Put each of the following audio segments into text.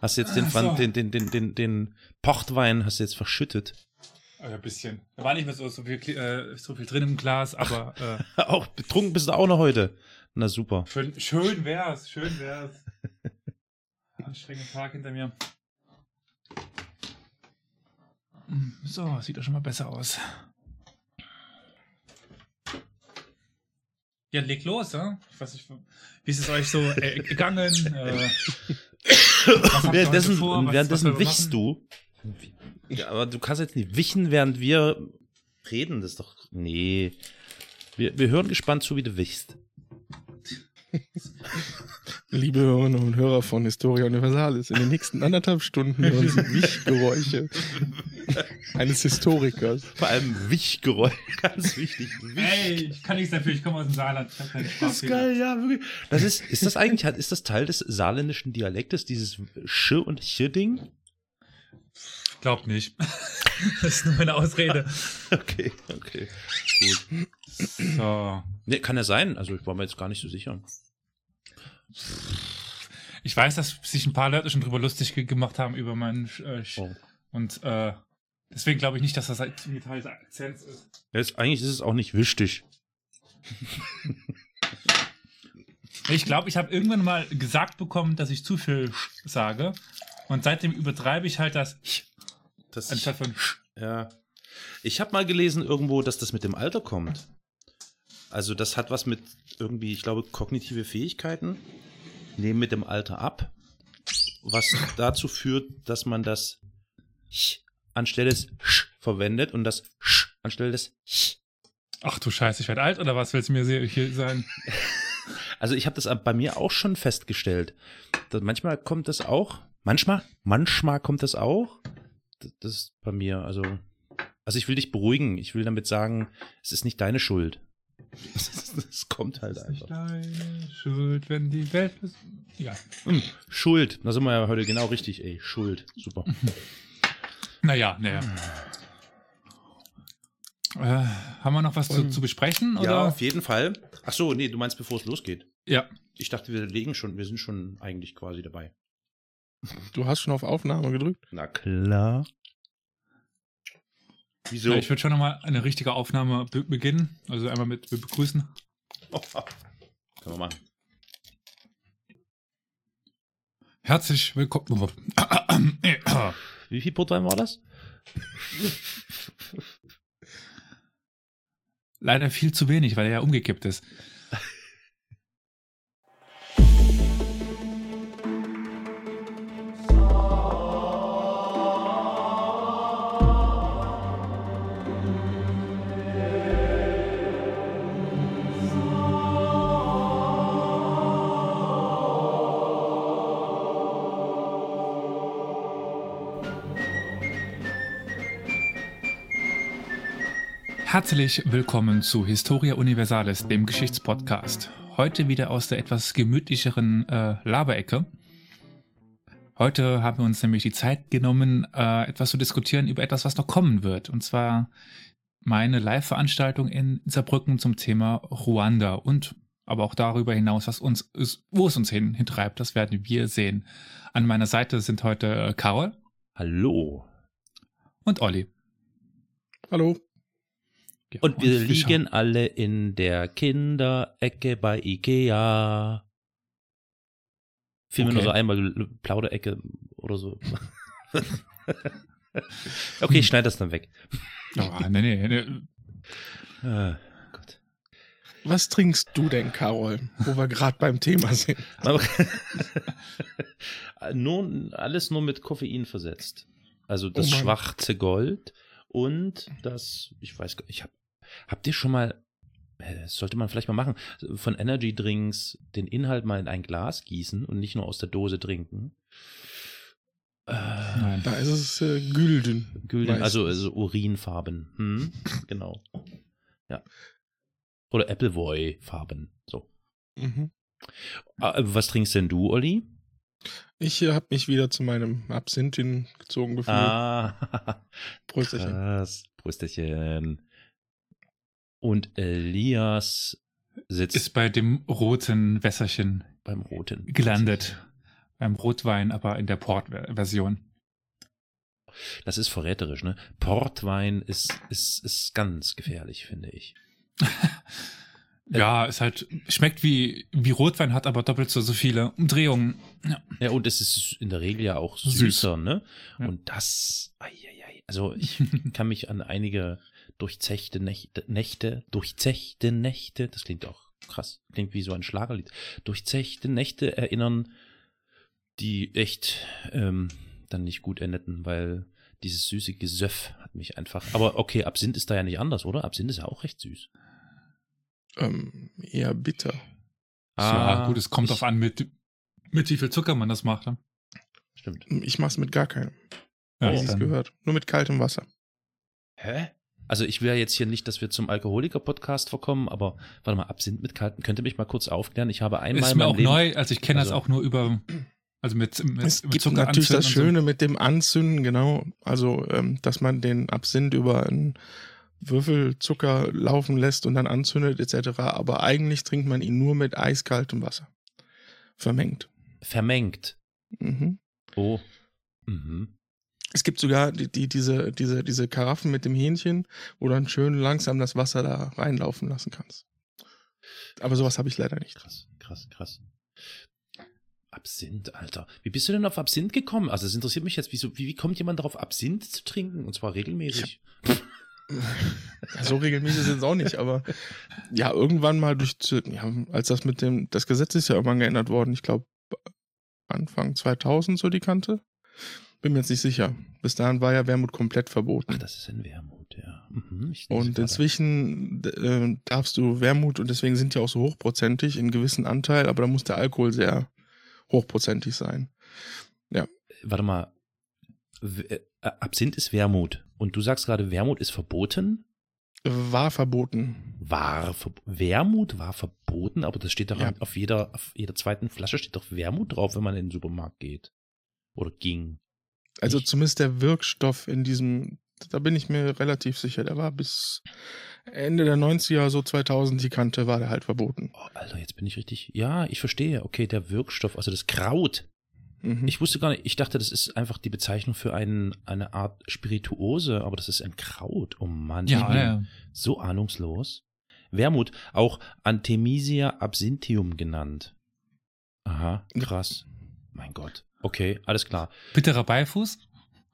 Hast du jetzt den, so. den, den, den, den, den Portwein hast du jetzt verschüttet. Ah, ja, ein bisschen. Da war nicht mehr so, so, viel, äh, so viel drin im Glas, aber äh, auch betrunken bist du auch noch heute. Na super. schön, schön wär's, schön wär's. Anstrengender Tag hinter mir. So, sieht doch schon mal besser aus. Ja, leg los, ja? Ich weiß nicht, wie ist es euch so äh, gegangen? Äh, Währenddessen, heute vor? Was- währenddessen was wichst du. Ja, aber du kannst jetzt nicht wichen, während wir reden. Das ist doch. Nee. Wir, wir hören gespannt zu, wie du wichst. Liebe Hörerinnen und Hörer von Historia Universalis, in den nächsten anderthalb Stunden hören Sie Wichgeräusche eines Historikers. Vor allem Wichgeräusch, ganz wichtig. Wich. Ey, ich kann nichts dafür, ich komme aus dem Saarland. Ich hab keinen Spaß Das ist geil, ja, wirklich. Das ist, ist das eigentlich, ist das Teil des saarländischen Dialektes, dieses Sch- und Ch-Ding? Glaub nicht. das ist nur meine Ausrede. Okay, okay, gut. So. Nee, kann ja sein, also ich war mir jetzt gar nicht so sicher. Ich weiß, dass sich ein paar Leute schon drüber lustig ge- gemacht haben über meinen äh, Sch- Oh. und äh, deswegen glaube ich nicht, dass das ein Teil des Akzents ist. Jetzt, eigentlich ist es auch nicht wichtig. Ich glaube, ich habe irgendwann mal gesagt bekommen, dass ich zu viel Sch sage und seitdem übertreibe ich halt das Das, anstatt von Sch. ja. Ich habe mal gelesen irgendwo, dass das mit dem Alter kommt. Also das hat was mit irgendwie, ich glaube, kognitive Fähigkeiten nehmen mit dem Alter ab, was dazu führt, dass man das Ch anstelle des Sch verwendet und das Sch anstelle des Ch. Ach du Scheiße, ich werde alt oder was willst du mir hier sagen? Also ich habe das bei mir auch schon festgestellt. Manchmal kommt das auch. Manchmal, manchmal kommt das auch. Das das ist bei mir, also. Also ich will dich beruhigen. Ich will damit sagen, es ist nicht deine Schuld. Es kommt halt Das ist nicht einfach. deine Schuld, wenn die Welt ist. Ja. Hm, Schuld. Da sind wir ja heute genau richtig, ey. Schuld. Super. Naja, naja. Äh, haben wir noch was zu, zu besprechen? Ja, Oder? auf jeden Fall. Ach so, nee, du meinst, bevor es losgeht. Ja. Ich dachte, wir legen schon, wir sind schon eigentlich quasi dabei. Du hast schon auf Aufnahme gedrückt? Na klar. Wieso? Ja, ich würde schon nochmal eine richtige Aufnahme be beginnen. Also einmal mit be begrüßen. Können wir machen. Herzlich willkommen. Wie viel Portwein war das? Leider viel zu wenig, weil er ja umgekippt ist. Herzlich willkommen zu Historia Universalis, dem Geschichtspodcast. Heute wieder aus der etwas gemütlicheren äh, Laberecke. Heute haben wir uns nämlich die Zeit genommen, äh, etwas zu diskutieren über etwas, was noch kommen wird. Und zwar meine Live-Veranstaltung in Saarbrücken zum Thema Ruanda und aber auch darüber hinaus, was uns ist, wo es uns hin, hintreibt, das werden wir sehen. An meiner Seite sind heute äh, Carol Hallo. und Olli. Hallo. Ja, Und wir schauen- liegen alle in der Kinderecke bei Ikea. Fiel mir nur Okay. so einmal Plauderecke oder so. okay, ich schneide das dann weg. Oh, nee, nee, nee. Ah, Gott. Was trinkst du denn, Carol, wo wir gerade beim Thema sind? Nur, alles nur mit Koffein versetzt. Also das Oh schwarze Gold und das, ich weiß gar ich hab, habt ihr schon mal, äh, das sollte man vielleicht mal machen, von Energy Drinks den Inhalt mal in ein Glas gießen und nicht nur aus der Dose trinken? Äh, Nein. Da ist es äh, Gülden. Gülden, also, also Urinfarben. Hm? Genau. Ja. Oder Appleboy-Farben. So. Mhm. Ah, was trinkst denn du, Olli? Ich äh, habe mich wieder zu meinem Absinth hingezogen gefühlt. Ah, Prösterchen. krass. Brüsterchen. Und Elias sitzt Ist bei dem roten Wässerchen beim Roten. gelandet. beim Rotwein, aber in der Port-Version. Das ist verräterisch, ne? Portwein ist, ist, ist ganz gefährlich, finde ich. ja, es halt, schmeckt wie, wie Rotwein, hat aber doppelt so, so viele Umdrehungen. Ja. ja, und es ist in der Regel ja auch süßer, Süß. ne? Ja. Und das, ai, ai, ai. Also ich kann mich an einige durchzechte Nächte, Nächte, durchzechte Nächte, das klingt auch krass, klingt wie so ein Schlagerlied, durchzechte Nächte erinnern, die echt ähm, dann nicht gut endeten, weil dieses süße Gesöff hat mich einfach. Aber okay, Absinth ist da ja nicht anders, oder? Absinth ist ja auch recht süß. Ähm, eher bitter. Ah, ja, gut, es kommt darauf an, mit, mit wie viel Zucker man das macht. Ne? Stimmt. Ich mach's mit gar keinem. Ja, ich gehört. Nur mit kaltem Wasser. Hä? Also ich will ja jetzt hier nicht, dass wir zum Alkoholiker-Podcast verkommen, aber warte mal, Absinth mit kaltem, könnt ihr mich mal kurz aufklären? Ich habe einmal. Ist mir auch Leben, neu, also ich kenne also, das auch nur über also mit, mit, es mit gibt Zucker natürlich das Schöne so. mit dem Anzünden, genau. Also, ähm, dass man den Absinth über einen Würfelzucker laufen lässt und dann anzündet etc. Aber eigentlich trinkt man ihn nur mit eiskaltem Wasser. Vermengt. Vermengt. Mhm. Oh. Mhm. Es gibt sogar die, die, diese, diese, diese Karaffen mit dem Hähnchen, wo du dann schön langsam das Wasser da reinlaufen lassen kannst. Aber sowas habe ich leider nicht. Krass, krass, krass. Absinth, Alter. Wie bist du denn auf Absinth gekommen? Also es interessiert mich jetzt, wie, wie kommt jemand darauf, Absinth zu trinken? Und zwar regelmäßig. so regelmäßig sind es auch nicht, aber ja, irgendwann mal durch, ja, als das mit dem, das Gesetz ist ja irgendwann geändert worden, ich glaube Anfang 2000 so die Kante. Bin mir jetzt nicht sicher. Bis dahin war ja Wermut komplett verboten. Ach, das ist ein Wermut, ja. Mhm, und inzwischen äh, darfst du Wermut und deswegen sind die auch so hochprozentig in gewissen Anteil, aber da muss der Alkohol sehr hochprozentig sein. Ja. Warte mal. Äh, Absinth ist Wermut. Und du sagst gerade, Wermut ist verboten? War verboten. War ver Wermut war verboten, aber das steht doch ja. auf jeder, auf jeder zweiten Flasche steht doch Wermut drauf, wenn man in den Supermarkt geht. Oder ging. Also ich? zumindest der Wirkstoff in diesem, da bin ich mir relativ sicher, der war bis Ende der 90er, so 2000 die Kante, war der halt verboten. Oh, Alter, jetzt bin ich richtig. Ja, ich verstehe. Okay, der Wirkstoff, also das Kraut. Mhm. Ich wusste gar nicht, ich dachte, das ist einfach die Bezeichnung für einen, eine Art Spirituose, aber das ist ein Kraut. Oh Mann, ja, ja. so ahnungslos. Wermut, auch Antemisia absinthium genannt. Aha, krass. Mein Gott. Okay, alles klar. Bitterer Beifuß?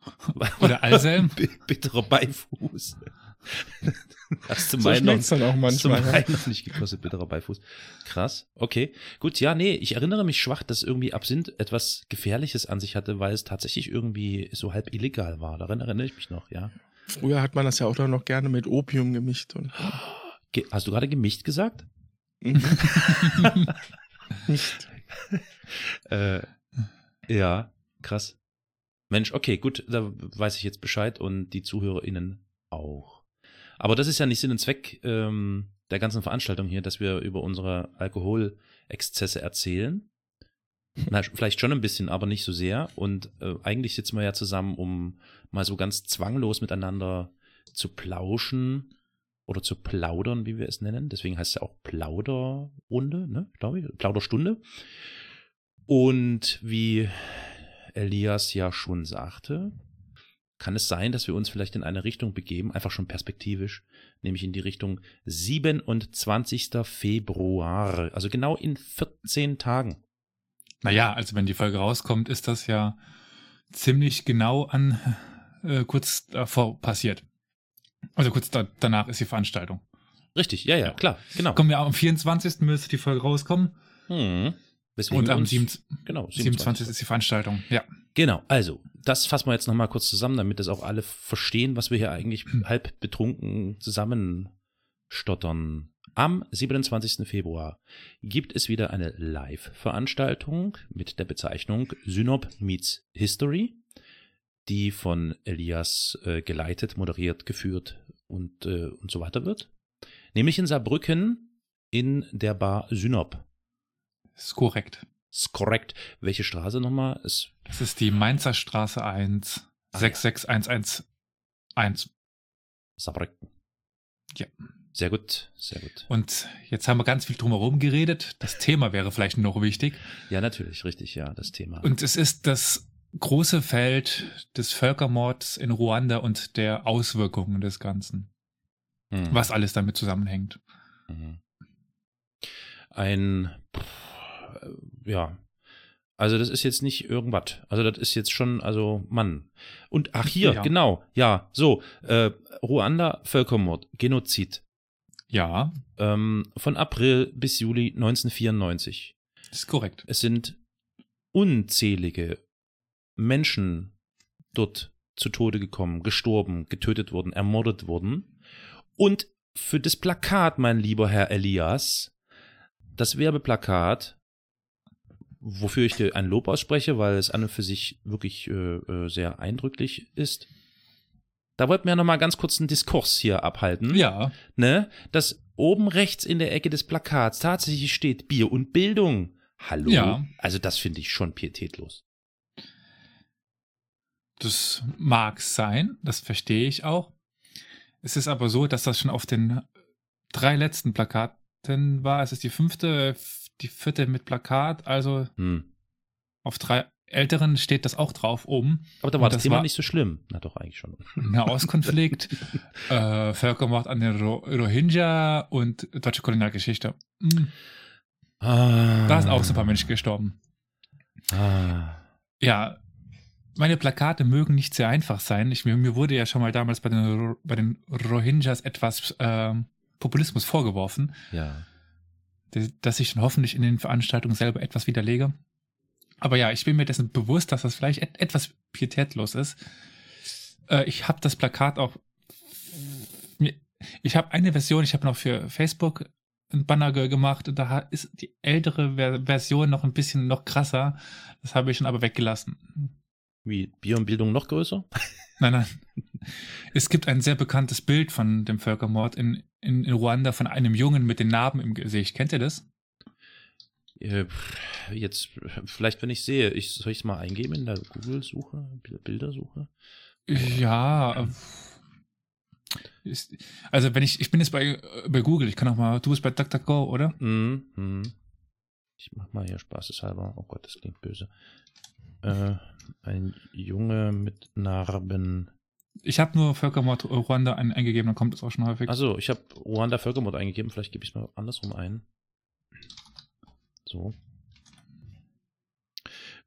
Oder Alselm? Bitterer Beifuß. Hast du so meinen noch, dann auch manchmal, hast du noch nicht gekostet, bitterer Beifuß. Krass, okay. Gut, ja, nee, ich erinnere mich schwach, dass irgendwie Absinth etwas Gefährliches an sich hatte, weil es tatsächlich irgendwie so halb illegal war. Daran erinnere ich mich noch, ja. Früher hat man das ja auch noch gerne mit Opium gemischt. Und, Hast du gerade gemischt gesagt? Mhm. nicht. äh, ja, krass. Mensch, okay, gut, da weiß ich jetzt Bescheid und die ZuhörerInnen auch. Aber das ist ja nicht Sinn und Zweck ähm, der ganzen Veranstaltung hier, dass wir über unsere Alkoholexzesse erzählen. Na, vielleicht schon ein bisschen, aber nicht so sehr. Und äh, eigentlich sitzen wir ja zusammen, um mal so ganz zwanglos miteinander zu plauschen oder zu plaudern, wie wir es nennen. Deswegen heißt es ja auch Plauderrunde, ne, glaube ich, Plauderstunde. Und wie Elias ja schon sagte, kann es sein, dass wir uns vielleicht in eine Richtung begeben, einfach schon perspektivisch, nämlich in die Richtung 27. Februar, also genau in 14 Tagen. Naja, also wenn die Folge rauskommt, ist das ja ziemlich genau an äh, kurz davor passiert. Also kurz da, danach ist die Veranstaltung. Richtig, ja, ja, klar, genau. Kommen wir am 24. müsste die Folge rauskommen. Hm. Weswegen und am uns, 7, genau, 27. 27 ist die Veranstaltung, ja. Genau, also, das fassen wir jetzt nochmal kurz zusammen, damit das auch alle verstehen, was wir hier eigentlich hm. halb betrunken zusammenstottern. Am 27. Februar gibt es wieder eine Live-Veranstaltung mit der Bezeichnung Synop Meets History, die von Elias äh, geleitet, moderiert, geführt und, äh, und so weiter wird. Nämlich in Saarbrücken in der Bar Synop. Ist korrekt. Ist korrekt. Welche Straße nochmal? Ist das ist die Mainzer Straße 1, ah, 66111. Saarbrücken. Ja. Sehr gut, sehr gut. Und jetzt haben wir ganz viel drumherum geredet. Das Thema wäre vielleicht noch wichtig. Ja, natürlich, richtig, ja, das Thema. Und es ist das große Feld des Völkermords in Ruanda und der Auswirkungen des Ganzen. Hm. Was alles damit zusammenhängt. Mhm. Ein, ja, also das ist jetzt nicht irgendwas. Also das ist jetzt schon, also Mann. Und ach hier, Ja. genau, ja, so, äh, Ruanda, Völkermord, Genozid. Ja, Ähm, von April bis Juli 1994. das ist korrekt. Es sind unzählige Menschen dort zu Tode gekommen, gestorben, getötet worden, ermordet worden. Und für das Plakat, mein lieber Herr Elias, das Werbeplakat, wofür ich dir ein Lob ausspreche, weil es an und für sich wirklich äh, äh, sehr eindrücklich ist. Da wollten wir ja noch mal ganz kurz einen Diskurs hier abhalten Ja, ne, dass oben rechts in der Ecke des Plakats tatsächlich steht Bier und Bildung. Hallo? Ja. Also das finde ich schon pietätlos. das mag sein, das verstehe ich auch. Es ist aber so, dass das schon auf den drei letzten Plakaten war. Es ist die fünfte, die vierte mit Plakat, also Hm. auf drei älteren steht das auch drauf oben. Aber da war das, das Thema war- nicht so schlimm. Na doch, eigentlich schon. Nahostkonflikt, äh, Völkermord an den Ro Rohingya und deutsche Kolonialgeschichte. Hm, Ah, Da sind auch so ein paar Menschen gestorben. Ah. Ja, meine Plakate mögen nicht sehr einfach sein. Ich, mir, mir wurde ja schon mal damals bei den, bei den Rohingyas etwas ähm, Populismus vorgeworfen, Ja. Dass ich dann hoffentlich in den Veranstaltungen selber etwas widerlege. Aber ja, ich bin mir dessen bewusst, dass das vielleicht et etwas pietätlos ist. Äh, ich habe das Plakat auch. Ich habe eine Version, ich habe noch für Facebook ein Banner ge gemacht und da ist die ältere Ver Version noch ein bisschen noch krasser. Das habe ich dann aber weggelassen. Wie Bier und Bildung noch größer? Nein, nein. Es gibt ein sehr bekanntes Bild von dem Völkermord in, in, in Ruanda von einem Jungen mit den Narben im Gesicht. Kennt ihr das? Äh, Jetzt, vielleicht wenn ich sehe, ich, soll ich es mal eingeben in der Google-Suche, Bil- Bildersuche? Ja. äh, Ist, also wenn ich, ich bin jetzt bei, äh, bei Google, ich kann auch mal, du bist bei DuckDuckGo, oder? Mhm. mhm. Ich mach mal hier spaßeshalber. Oh Gott, das klingt böse. Äh, ein Junge mit Narben. Ich habe nur Völkermord Ruanda ein, eingegeben, dann kommt es auch schon häufig. Also, ich habe Ruanda Völkermord eingegeben. Vielleicht gebe ich es mal andersrum ein. So.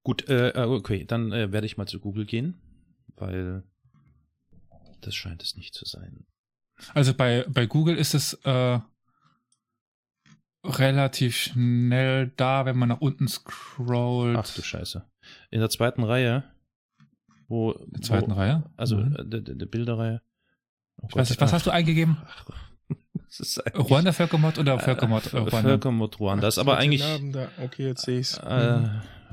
Gut, äh, äh, okay, dann äh, werde ich mal zu Google gehen, weil das scheint es nicht zu sein. Also bei, bei Google ist es äh, relativ schnell da, wenn man nach unten scrollt. Ach du Scheiße. In der zweiten Reihe, wo. In der zweiten wo, Reihe? Also, Mhm. äh, der, der der Bilderreihe. Oh Ich weiß nicht, was hast du eingegeben? Ruanda Völkermord oder Völkermord Äh, äh, Ruanda? Völkermord Ruanda. Das ist aber eigentlich. Da. Okay, jetzt sehe ich's. Äh,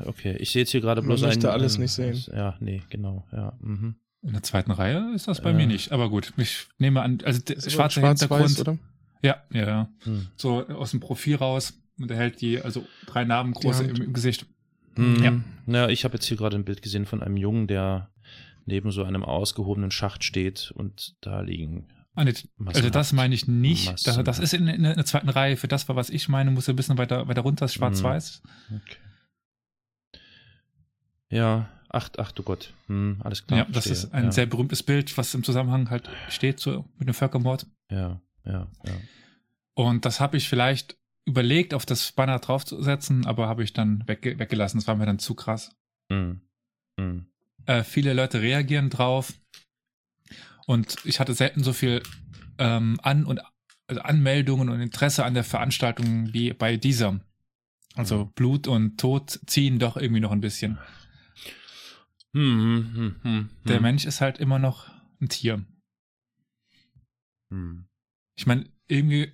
okay, ich sehe jetzt hier gerade bloß möchte ein. alles ein- nicht sehen. Ja, nee, genau, ja. Mhm. In der zweiten Reihe ist das bei Äh. mir nicht. Aber gut, ich nehme an, also der Ist schwarze aber Hintergrund. oder? Ja, ja, ja. Hm. So aus dem Profil raus. Und er hält die, also drei Narben große im, im Gesicht. Hm. Ja. Ja, ich habe jetzt hier gerade ein Bild gesehen von einem Jungen, der neben so einem ausgehobenen Schacht steht und da liegen. Ah, nicht. Also das meine ich nicht. Das, das ist in, in, der zweiten Reihe. Für das, was ich meine, muss er ein bisschen weiter, weiter runter, ist schwarz-weiß. Okay. Ja, ach, ach du Gott. Hm, alles klar. Ja, das verstehe. ist ein ja. sehr berühmtes Bild, was im Zusammenhang halt steht so mit dem Völkermord. Ja, ja, ja. Und das habe ich vielleicht überlegt, auf das Banner draufzusetzen, aber habe ich dann wegge weggelassen. Das war mir dann zu krass. Hm. Hm. Äh, viele Leute reagieren drauf. Und ich hatte selten so viel ähm, An- und also Anmeldungen und Interesse an der Veranstaltung wie bei dieser. Also Mhm. Blut und Tod ziehen doch irgendwie noch ein bisschen. Hm, hm, hm, Der. Mensch ist halt immer noch ein Tier. Ich meine, irgendwie,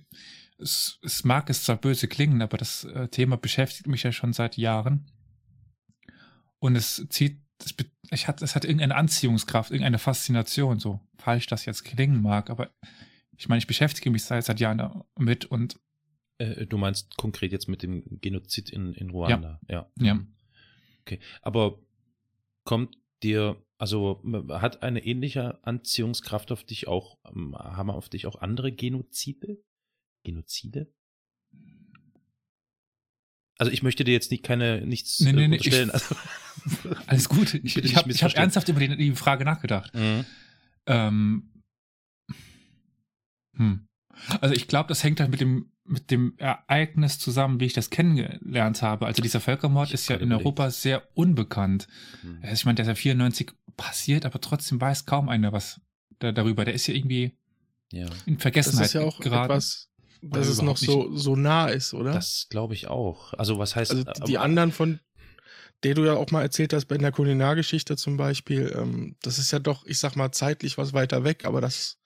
es, es mag es zwar böse klingen, aber das äh, Thema beschäftigt mich ja schon seit Jahren. Und es zieht, es, ich hat, es hat irgendeine Anziehungskraft, irgendeine Faszination, so falsch das jetzt klingen mag, aber ich meine, ich beschäftige mich seit, seit Jahren damit und Äh, du meinst konkret jetzt mit dem Genozid in, in Ruanda, ja. ja, Okay, aber kommt dir, also hat eine ähnliche Anziehungskraft auf dich auch, haben auf dich auch andere Genozide? Genozide? Also ich möchte dir jetzt nicht keine nichts Nee, nee, äh, nee, unterstellen. ich- also, Alles gut. Ich, ich habe hab ernsthaft über die, die Frage nachgedacht. Mhm. Ähm, hm. Also ich glaube, das hängt halt mit dem, mit dem Ereignis zusammen, wie ich das kennengelernt habe. Also dieser Völkermord ist ja in überlegt. Europa sehr unbekannt. Mhm. Also ich meine, der ist ja 94 passiert, aber trotzdem weiß kaum einer was da, darüber. Der ist ja irgendwie Ja, in Das Vergessenheit ist ja auch geraten. etwas, dass es noch so, so nah ist, oder? das glaube ich auch. Also was heißt also die aber- anderen von, der du ja auch mal erzählt hast, bei der Kulinargeschichte zum Beispiel, ähm, das ist ja doch, ich sag mal, zeitlich was weiter weg, aber das,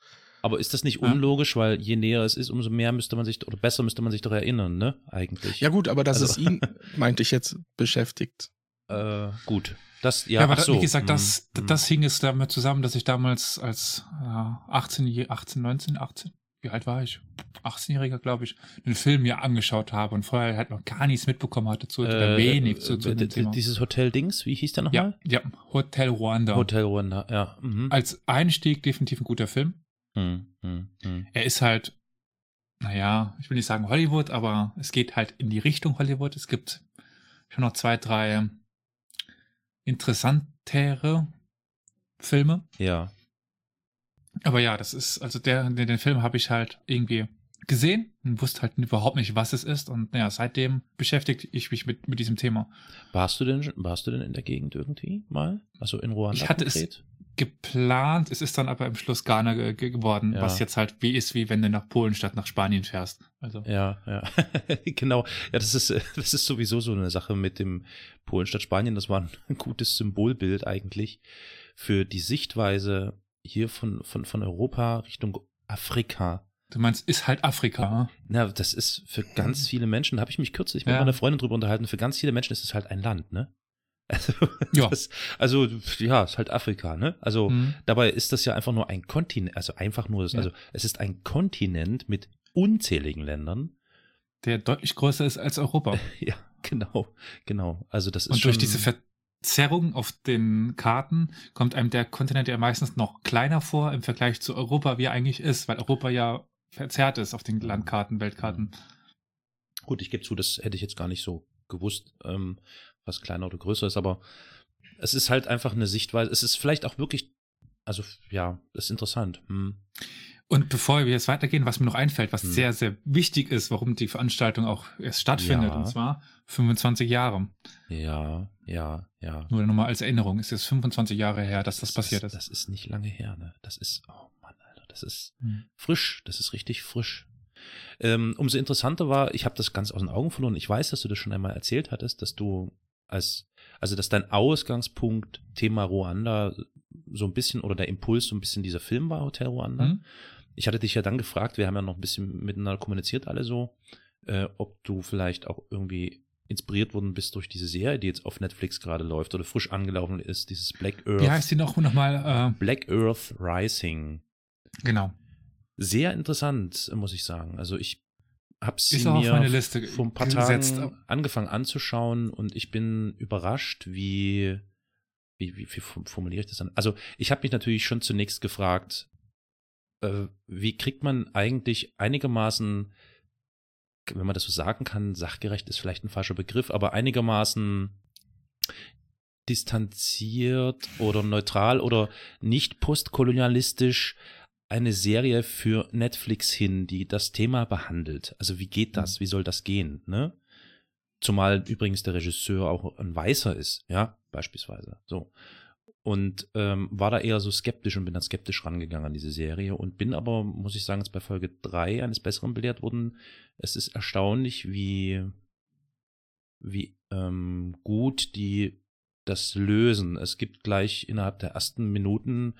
Aber ist das nicht Ja. unlogisch, weil je näher es ist, umso mehr müsste man sich oder besser müsste man sich doch erinnern, ne? Eigentlich. ja gut, aber dass Also- es ihn, meinte ich jetzt, beschäftigt. Äh, gut. Das ja, Ja, aber so. wie gesagt, das, Hm, hm. das hing es damit zusammen, dass ich damals als äh, 18, je- 18, 19, 18, wie alt war ich? 18-Jähriger, glaube ich, den Film mir angeschaut habe und vorher halt noch gar nichts mitbekommen hatte zu, oder Äh, wenig zu, zu dem Thema. Dieses Hotel Dings, wie hieß der Ja, nochmal? ja, Hotel Rwanda. Hotel Rwanda, ja. Mhm. Als Einstieg definitiv ein guter Film. Hm, hm, hm. Er ist halt, naja, ich will nicht sagen Hollywood, aber es geht halt in die Richtung Hollywood. Es gibt schon noch zwei, drei interessantere Filme. Ja. Aber ja, das ist, also der, den, den Film habe ich halt irgendwie gesehen und wusste halt überhaupt nicht, was es ist. Und naja, seitdem beschäftige ich mich mit, mit diesem Thema. Warst du denn warst du denn in der Gegend irgendwie mal? Also in Ruanda Ich hatte es- konkret? Geplant, es ist dann aber im Schluss Ghana ge ge geworden, Ja. was jetzt halt wie ist, wie wenn du nach Polen statt nach Spanien fährst. Also, Ja, ja. genau. Ja, das ist, äh, das ist sowieso so eine Sache mit dem Polen statt Spanien. Das war ein gutes Symbolbild eigentlich für die Sichtweise hier von, von, von Europa Richtung Afrika. du meinst, ist halt Afrika. Na, das ist für ganz viele Menschen, da habe ich mich kürzlich mit Ja. meiner Freundin drüber unterhalten, für ganz viele Menschen ist es halt ein Land, ne? Also, Ja. das, also ja, ist halt Afrika, ne? Also Hm. dabei ist das ja einfach nur ein Kontinent, also einfach nur, das, Ja. also es ist ein Kontinent mit unzähligen Ländern. Der deutlich größer ist als Europa. Ja, genau, genau. Also das ist Und durch schon, diese Verzerrung auf den Karten kommt einem der Kontinent ja meistens noch kleiner vor im Vergleich zu Europa, wie er eigentlich ist, weil Europa ja verzerrt ist auf den Landkarten, Weltkarten. Gut, ich gebe zu, das hätte ich jetzt gar nicht so gewusst, ähm, was kleiner oder größer ist, aber es ist halt einfach eine Sichtweise. Es ist vielleicht auch wirklich, also ja, das ist interessant. Hm. Und bevor wir jetzt weitergehen, was mir noch einfällt, was Hm. sehr, sehr wichtig ist, warum die Veranstaltung auch erst stattfindet, Ja. und zwar 25 Jahre. Ja, ja, ja. Nur nochmal als Erinnerung, ist jetzt 25 Jahre her, dass das, passiert ist. ist. Das ist nicht lange her, ne? Das ist, oh Mann, Alter, das ist Hm. frisch, das ist richtig frisch. Ähm, umso interessanter war, ich habe das ganz aus den Augen verloren. Ich weiß, dass du das schon einmal erzählt hattest, dass du als, also dass dein Ausgangspunkt Thema Ruanda so ein bisschen oder der Impuls so ein bisschen dieser Film war, Hotel Ruanda. Hm? Ich hatte dich ja dann gefragt, wir haben ja noch ein bisschen miteinander kommuniziert alle so, äh, ob du vielleicht auch irgendwie inspiriert worden bist durch diese Serie, die jetzt auf Netflix gerade läuft oder frisch angelaufen ist, dieses Black Earth. Wie heißt die noch, noch mal? Black Earth Rising. Äh, genau. Sehr interessant, muss ich sagen. Also ich habe sie mir meine Liste vor ein paar gesetzt. Tagen angefangen anzuschauen und ich bin überrascht, wie wie, wie, wie formuliere ich das dann? Also ich habe mich natürlich schon zunächst gefragt, äh, wie kriegt man eigentlich einigermaßen, wenn man das so sagen kann, sachgerecht ist vielleicht ein falscher Begriff, aber einigermaßen distanziert oder neutral oder nicht postkolonialistisch eine Serie für Netflix hin, die das Thema behandelt. Also wie geht das? Wie soll das gehen? Ne? Zumal übrigens der Regisseur auch ein Weißer ist, ja, beispielsweise. So. Und ähm, war da eher so skeptisch und bin dann skeptisch rangegangen an diese Serie und bin aber, muss ich sagen, jetzt bei Folge 3 eines Besseren belehrt worden. Es ist erstaunlich, wie, wie ähm, gut die das lösen. Es gibt gleich innerhalb der ersten Minuten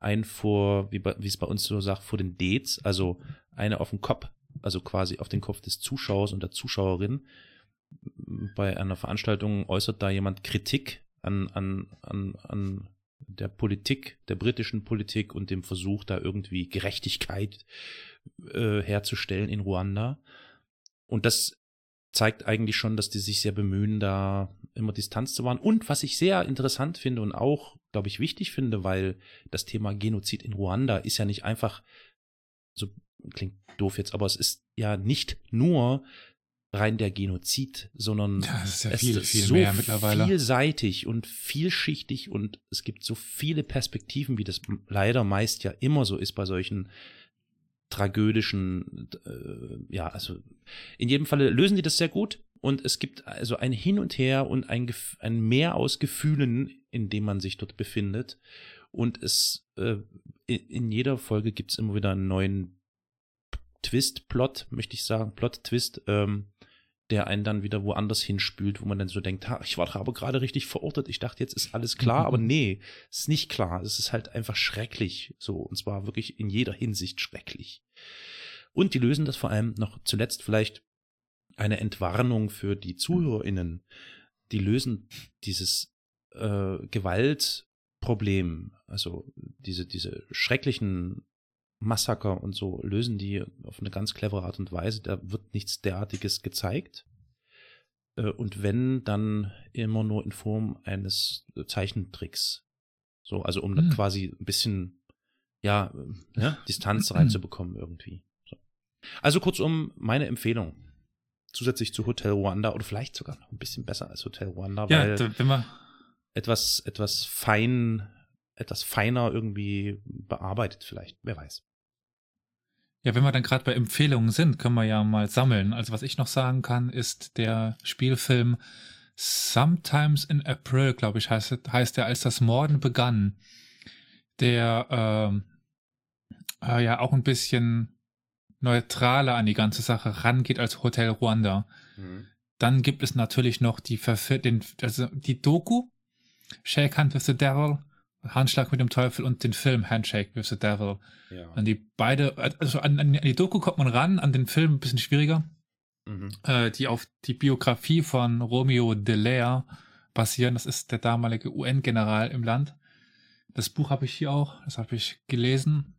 ein vor, wie, bei, wie es bei uns so sagt, vor den Dates, also eine auf den Kopf, also quasi auf den Kopf des Zuschauers und der Zuschauerin. Bei einer Veranstaltung äußert da jemand Kritik an, an, an, an der Politik, der britischen Politik und dem Versuch, da irgendwie Gerechtigkeit äh, herzustellen in Ruanda. Und das zeigt eigentlich schon, dass die sich sehr bemühen, da immer Distanz zu wahren. Und was ich sehr interessant finde und auch, glaube ich, wichtig finde, weil das Thema Genozid in Ruanda ist ja nicht einfach so klingt doof jetzt, aber es ist ja nicht nur rein der Genozid, sondern Ja, es ist ja es viel, ist viel so mehr mittlerweile. vielseitig und vielschichtig und es gibt so viele Perspektiven, wie das leider meist ja immer so ist bei solchen tragödischen, äh, ja, also in jedem Falle lösen die das sehr gut und es gibt also ein Hin und Her und ein, ein Mehr aus Gefühlen, in dem man sich dort befindet und es äh, in, jeder Folge gibt es immer wieder einen neuen Twist, Plot, möchte ich sagen, Plot-Twist, ähm, der einen dann wieder woanders hinspült, wo man dann so denkt, ha, ich war aber gerade richtig verortet, ich dachte, jetzt ist alles klar, aber nee, es ist nicht klar, es ist halt einfach schrecklich, so, und zwar wirklich in jeder Hinsicht schrecklich. Und die lösen das vor allem noch zuletzt vielleicht eine Entwarnung für die ZuhörerInnen. Die lösen dieses äh, Gewaltproblem, also diese, diese schrecklichen Massaker und so lösen die auf eine ganz clevere Art und Weise. Da wird nichts derartiges gezeigt. Äh, Und wenn, dann immer nur in Form eines Zeichentricks. So, also um Hm. quasi ein bisschen, ja, äh, ja Distanz reinzubekommen irgendwie. So. Also kurzum, meine Empfehlung. Zusätzlich zu Hotel Rwanda oder vielleicht sogar noch ein bisschen besser als Hotel Rwanda, Ja, weil etwas, etwas fein, etwas feiner irgendwie bearbeitet vielleicht. Wer weiß. ja, wenn wir dann gerade bei Empfehlungen sind, können wir ja mal sammeln. Also was ich noch sagen kann, ist der Spielfilm Sometimes in April, glaube ich, heißt, heißt der, als das Morden begann. Der ähm, äh, ja auch ein bisschen neutraler an die ganze Sache rangeht als Hotel Rwanda. Dann gibt es natürlich noch die, Verfil den, also die Doku, Shake Hand with the Devil, Handschlag mit dem Teufel und den Film Handshake with the Devil. Ja. An die beide, also an, an die Doku kommt man ran, an den Film ein bisschen schwieriger, Mhm. äh, die auf die Biografie von Romeo Dallaire basieren. Das ist der damalige UN-General im Land. Das Buch habe ich hier auch, das habe ich gelesen,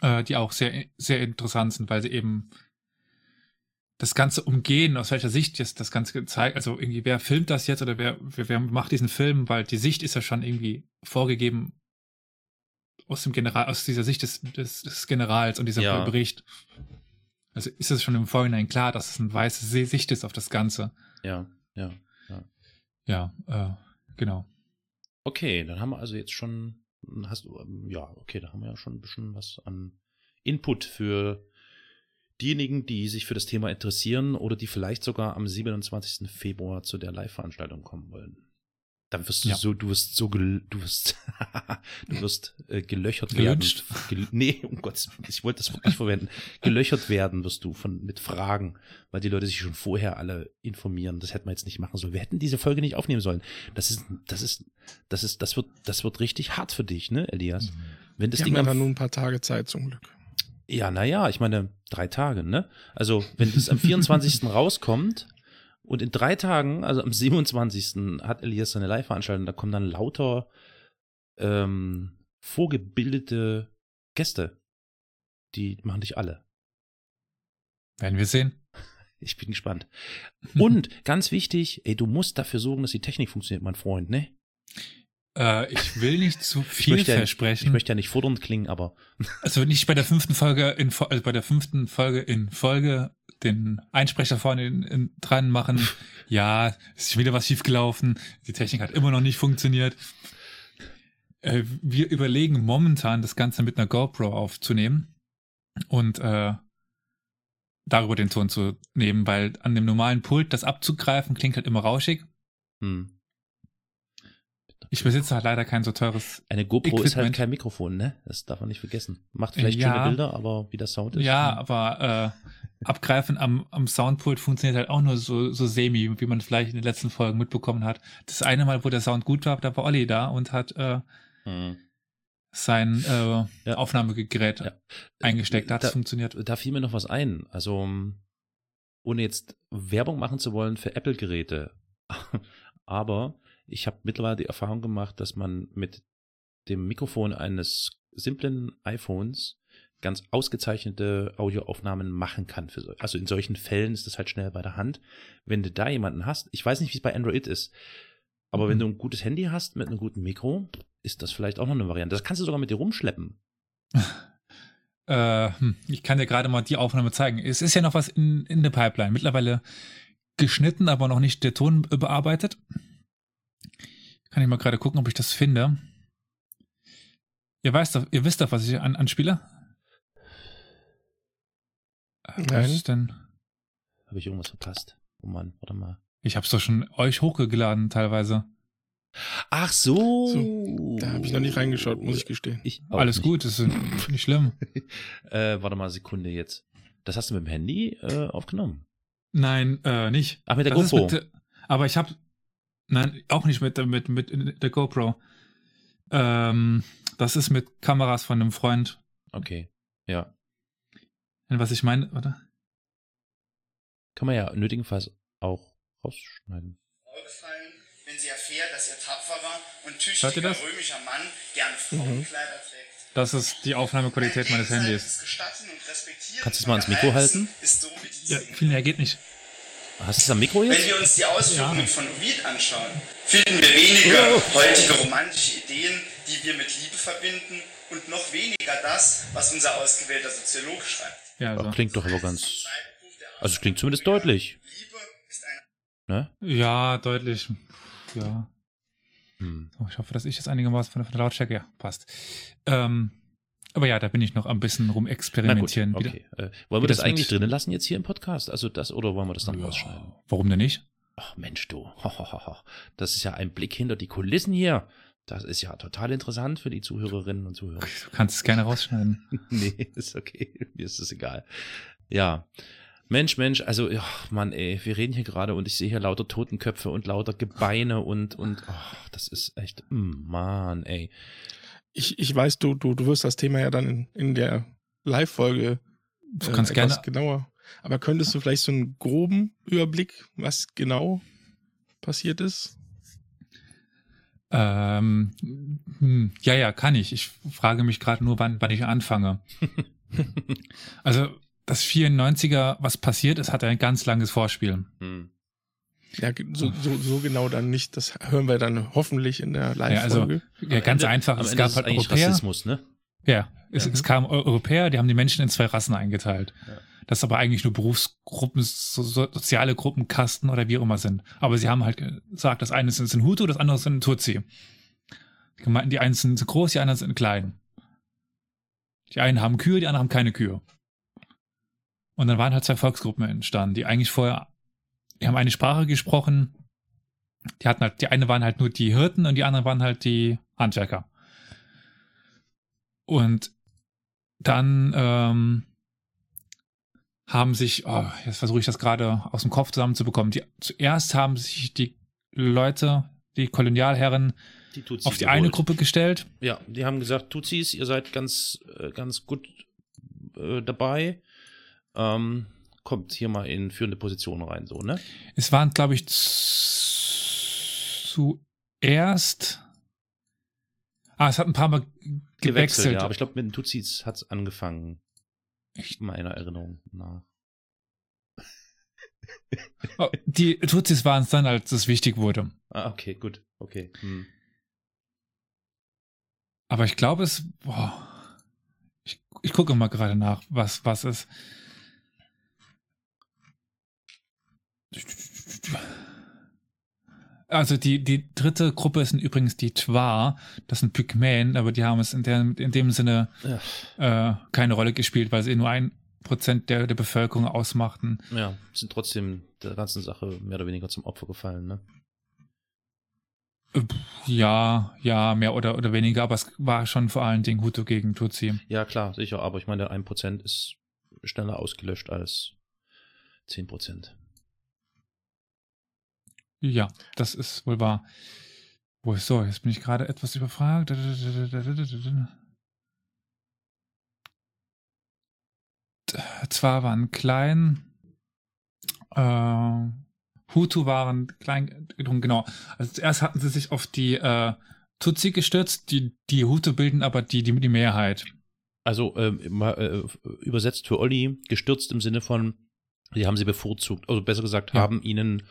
äh, die auch sehr, sehr interessant sind, weil sie eben das Ganze umgehen, aus welcher Sicht jetzt das Ganze gezeigt, also irgendwie, wer filmt das jetzt oder wer, wer, wer macht diesen Film, weil die Sicht ist ja schon irgendwie vorgegeben aus dem General, aus dieser Sicht des, des, des Generals und dieser Ja. Bericht. Also ist es schon im Vorhinein klar, dass es eine weiße Sicht ist auf das Ganze. Ja, ja. Ja, äh, genau. Okay, dann haben wir also jetzt schon, hast du, ähm, ja, okay, da haben wir ja schon ein bisschen was an Input für diejenigen, die sich für das Thema interessieren oder die vielleicht sogar am 27. Februar zu der Live-Veranstaltung kommen wollen. Dann wirst du Ja. so, du wirst so, gel, du wirst, du wirst äh, gelöchert Gelünscht. werden. Gel, nee, um Gottes Willen, ich wollte das Wort nicht verwenden. Gelöchert werden wirst du von, mit Fragen, weil die Leute sich schon vorher alle informieren. Das hätten wir jetzt nicht machen sollen. Wir hätten diese Folge nicht aufnehmen sollen. Das ist, das ist, das ist, das wird, das wird richtig hart für dich, ne, Elias? Wenn das haben Ding ja dann nur ein paar Tage Zeit zum Glück. Ja, naja, ich meine, drei Tage, ne? Also, wenn das am 24. rauskommt und in drei Tagen, also am 27. hat Elias seine Live-Veranstaltung, da kommen dann lauter ähm, vorgebildete Gäste. Die machen dich alle. Werden wir sehen. Ich bin gespannt. Und ganz wichtig, ey, du musst dafür sorgen, dass die Technik funktioniert, mein Freund, ne? Äh, ich will nicht zu Ich viel ja, versprechen. ich möchte ja nicht fordernd klingen, aber Also nicht bei der fünften Folge in also bei der fünften Folge in Folge den Einsprecher vorne in, in, dran machen. Ja, ist wieder was schiefgelaufen. Die Technik hat immer noch nicht funktioniert. Äh, wir überlegen momentan das Ganze mit einer GoPro aufzunehmen und äh, darüber den Ton zu nehmen, weil an dem normalen Pult das abzugreifen klingt halt immer rauschig. hm. Ich besitze halt leider kein so teures. eine GoPro ist halt Equipment. kein Mikrofon, ne? Das darf man nicht vergessen. Macht vielleicht Ja. schöne Bilder, aber wie der Sound ist. Ja, hm. aber äh, abgreifen am, am Soundpult funktioniert halt auch nur so, so semi, wie man vielleicht in den letzten Folgen mitbekommen hat. Das eine Mal, wo der Sound gut war, da war Olli da und hat äh, Hm. sein äh, Ja. Aufnahmegerät Ja. eingesteckt. Da hat es funktioniert. Da fiel mir noch was ein. Also, ohne jetzt Werbung machen zu wollen für Apple-Geräte. Aber ich habe mittlerweile die Erfahrung gemacht, dass man mit dem Mikrofon eines simplen iPhones ganz ausgezeichnete Audioaufnahmen machen kann. Für so, also in solchen Fällen ist das halt schnell bei der Hand. Wenn du da jemanden hast, ich weiß nicht, wie es bei Android ist, aber wenn Mhm. du ein gutes Handy hast mit einem guten Mikro, ist das vielleicht auch noch eine Variante. Das kannst du sogar mit dir rumschleppen. Äh, hm, ich kann dir gerade mal die Aufnahme zeigen. Es ist ja noch was in, in der Pipeline. Mittlerweile geschnitten, aber noch nicht der Ton bearbeitet. Kann ich mal gerade gucken, ob ich das finde. Ihr, weißt doch, ihr wisst doch, was ich an, anspiele? Nein. Was ist denn? Habe ich irgendwas verpasst? Oh Mann, warte mal. Ich hab's doch schon euch hochgeladen teilweise. Ach so. So, Da habe ich noch nicht reingeschaut, muss ich gestehen. Ich Alles nicht. gut, das ist nicht schlimm. Äh, warte mal, Sekunde jetzt. Das hast du mit dem Handy äh, aufgenommen? Nein, äh, nicht. Ach, mit der Das GoPro. mit aber ich habe, nein, auch nicht mit, der- mit, mit der GoPro. Ähm, das ist mit Kameras von einem Freund. Okay. Ja. Was ich meine, oder? Kann man ja nötigenfalls auch rausschneiden. aufgefallen, wenn sie erfährt, dass ihr tapferer und Hört ihr tüchtiger das? römischer Mann gerne Frauenkleider trägt. Das ist die Aufnahmequalität meines Handys. Kannst du es mal ans Mikro halten? Ja, viel mehr geht nicht. Hast du es am Mikro Wenn jetzt? wir uns die Ausführungen Ja. von Ovid anschauen, finden wir weniger heutige romantische Ideen, die wir mit Liebe verbinden und noch weniger das, was unser ausgewählter Soziologe schreibt. Ja, also. Klingt doch aber ganz. Also es klingt zumindest deutlich. Liebe ist eine Ne? Ja, deutlich. Ja. Hm. So, ich hoffe, dass ich jetzt einigermaßen von der, von der Lautstärke, ja, passt. Ähm, aber ja, da bin ich noch ein bisschen gut, rumexperimentieren. wieder. okay. Äh, wollen wir das, das eigentlich mit- drinnen lassen jetzt hier im Podcast? Also das oder wollen wir das dann Ja, rausschneiden? Warum denn nicht? Ach Mensch, du. Das ist ja ein Blick hinter die Kulissen hier. Das ist ja total interessant für die Zuhörerinnen und Zuhörer. Du kannst es gerne rausschneiden. nee, ist okay. Mir ist es egal. Ja. Mensch, Mensch, also, ja, Mann, ey, wir reden hier gerade und ich sehe hier lauter Totenköpfe und lauter Gebeine und, und, ach, das ist echt, mm, Mann, ey. Ich, ich weiß, du, du, du wirst das Thema ja dann in, in der Live-Folge äh, kannst etwas gerne. genauer. Aber könntest du vielleicht so einen groben Überblick, was genau passiert ist? Ähm, hm, ja, ja, kann ich. Ich frage mich gerade nur, wann, wann ich anfange. Also, das 94er, was passiert ist, hat ein ganz langes Vorspiel. Hm. Ja, so, so, so genau dann nicht. Das hören wir dann hoffentlich in der Ja, also, Live-Folge. ja, Am ganz Ende- einfach. am Es Ende gab halt eigentlich Europäer. Rassismus, ne? Ja, es, Ja. es kamen Eu- Europäer, die haben die Menschen in zwei Rassen eingeteilt. Ja. Das aber eigentlich nur Berufsgruppen, so, so, soziale Gruppen, Kasten oder wie auch immer sind. Aber sie haben halt gesagt, das eine sind, Hutu, das andere sind Tutsi. Die meinten, die einen sind groß, die anderen sind klein. Die einen haben Kühe, die anderen haben keine Kühe. Und dann waren halt zwei Volksgruppen entstanden, die eigentlich vorher, die haben eine Sprache gesprochen. Die hatten halt, die eine waren halt nur die Hirten und die anderen waren halt die Handwerker. Und dann ähm, haben sich, oh, jetzt versuche ich das gerade aus dem Kopf zusammenzubekommen. Die, zuerst haben sich die Leute, die Kolonialherren, Die auf die geholt. eine Gruppe gestellt. Ja, die haben gesagt, Tutsis, ihr seid ganz, äh, ganz gut äh, dabei. Ähm, kommt hier mal in führende Positionen rein, so, ne? Es waren, glaube ich, zuerst. Ah, es hat ein paar Mal gewechselt. ja, aber ich glaube, mit den Tutsis hat es angefangen. Ich- Meiner Erinnerung nach. Oh, die Tutsis waren es dann, als es wichtig wurde. Ah, okay, gut. Okay. Hm. Aber ich glaube, es. Boah, ich, ich gucke mal gerade nach, was, was ist. Also die, die dritte Gruppe sind übrigens die Twa. Das sind Pygmäen, aber die haben es in, der, in dem Sinne Ja. äh, keine Rolle gespielt, weil sie nur ein Prozent der, der Bevölkerung ausmachten. ja, sind trotzdem der ganzen Sache mehr oder weniger zum Opfer gefallen, ne? Äh, Ja, ja, mehr oder, oder weniger, aber es war schon vor allen Dingen Hutu gegen Tutsi. Ja, klar, sicher, aber ich meine, der 1% ist schneller ausgelöscht als 10%. Ja, das ist wohl wahr. Wo ist so? Jetzt bin ich gerade etwas überfragt. Zwar waren klein, äh, Hutu waren klein, genau. Also zuerst hatten sie sich auf die äh, Tutsi gestürzt, die, die Hutu bilden aber die, die, die Mehrheit. Also ähm, äh, übersetzt für Olli, gestürzt im Sinne von, die haben sie bevorzugt, also besser gesagt, Ja. haben ihnen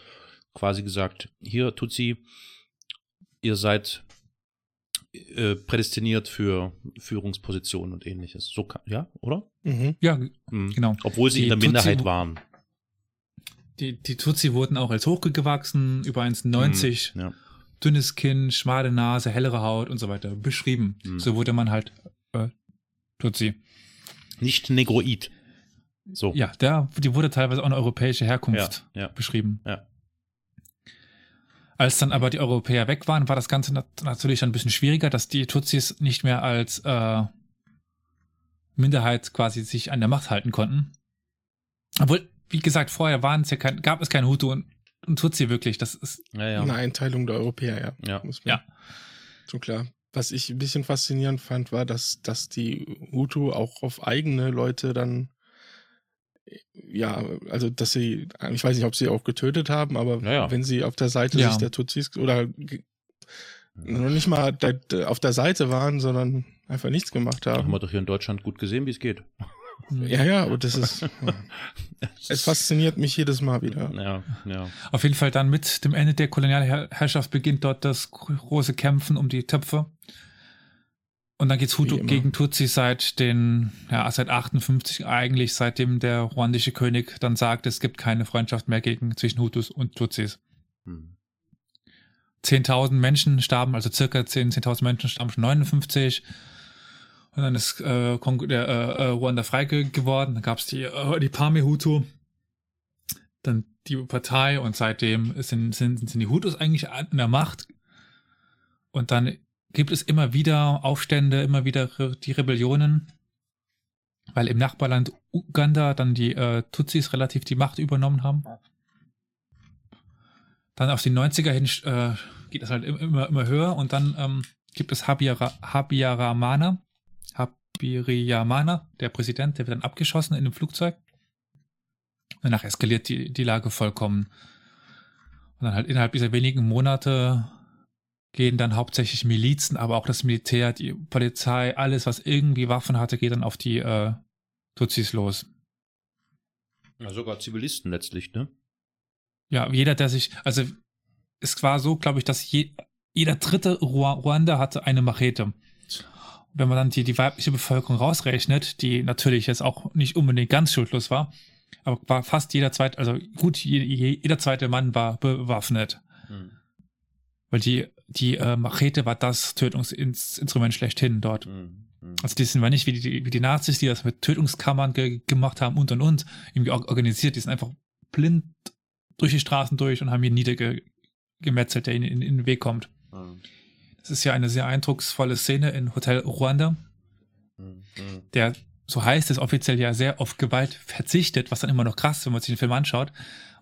quasi gesagt, hier Tutsi, ihr seid äh, prädestiniert für Führungspositionen und ähnliches. So kann, ja, oder? Mhm. Ja, Mhm. genau. Obwohl sie Die in der Minderheit Tutsi- waren. Die, die Tutsi wurden auch als hochgewachsen, über 1,90, Mhm, Ja. dünnes Kinn, schmale Nase, hellere Haut und so weiter beschrieben. Mhm. So wurde man halt äh, Tutsi. Nicht Negroid. So. Ja, der, die wurde teilweise auch eine europäische Herkunft Ja, ja. beschrieben. Ja. Als dann aber die Europäer weg waren, war das Ganze nat natürlich ein bisschen schwieriger, dass die Tutsis nicht mehr als äh, Minderheit quasi sich an der Macht halten konnten. Obwohl, wie gesagt, vorher waren es ja kein, gab es keine Hutu und, und Tutsi wirklich. Das ist Ja, ja. Eine Einteilung der Europäer, ja. Ja. Muss man Ja. Schon klar. Was ich ein bisschen faszinierend fand, war, dass, dass die Hutu auch auf eigene Leute dann, ja, also dass sie, ich weiß nicht, ob sie auch getötet haben, aber Ja, ja. wenn sie auf der Seite Ja. sich der Tutsis oder noch nicht mal auf der Seite waren, sondern einfach nichts gemacht Da haben haben. wir doch hier in Deutschland gut gesehen, wie es geht. Ja, ja, und das ist, es fasziniert mich jedes Mal wieder. Ja, ja. Auf jeden Fall dann mit dem Ende der Kolonialherrschaft beginnt dort das große Kämpfen um die Töpfe. Und dann geht's Hutu gegen Tutsi seit den, ja, seit 58 eigentlich, seitdem der ruandische König dann sagt, es gibt keine Freundschaft mehr gegen, zwischen Hutus und Tutsis. Hm. 10.000 Menschen starben, also circa 10 10.000 Menschen starben schon 59. Und dann ist äh, der äh, äh, Ruanda frei ge geworden. Dann gab's die, äh, die Parme-Hutu, dann die Partei und seitdem sind, sind, sind die Hutus eigentlich an der Macht. Und dann gibt es immer wieder Aufstände, immer wieder die Rebellionen, weil im Nachbarland Uganda dann die äh, Tutsis relativ die Macht übernommen haben. Dann auf die 90er hin äh, geht das halt im- immer, immer höher und dann ähm, gibt es Habiyara, Habyaramana, Habyarimana, der Präsident, der wird dann abgeschossen in einem Flugzeug. Danach eskaliert die, die Lage vollkommen. Und dann halt innerhalb dieser wenigen Monate gehen dann hauptsächlich Milizen, aber auch das Militär, die Polizei, alles, was irgendwie Waffen hatte, geht dann auf die äh, Tutsis los. ja. Sogar Zivilisten letztlich, ne? Ja, jeder, der sich, also es war so, glaube ich, dass je, jeder dritte Ru Ruanda hatte eine Machete. Wenn man dann die, die weibliche Bevölkerung rausrechnet, die natürlich jetzt auch nicht unbedingt ganz schuldlos war, aber war fast jeder zweite, also gut, je, je, jeder zweite Mann war bewaffnet. Hm. Weil die, die äh, Machete war das Tötungsinstrument schlechthin dort. Hm. Hm. Also die sind war nicht wie die, wie die Nazis, die das mit Tötungskammern ge gemacht haben und und und, irgendwie or- organisiert, die sind einfach blind durch die Straßen durch und haben ihn niedergemetzelt, der ihnen in, in den Weg kommt. Hm. Das ist ja eine sehr eindrucksvolle Szene in Hotel Ruanda, Hm. Hm. der, so heißt es offiziell ja sehr auf Gewalt verzichtet, was dann immer noch krass, ist, wenn man sich den Film anschaut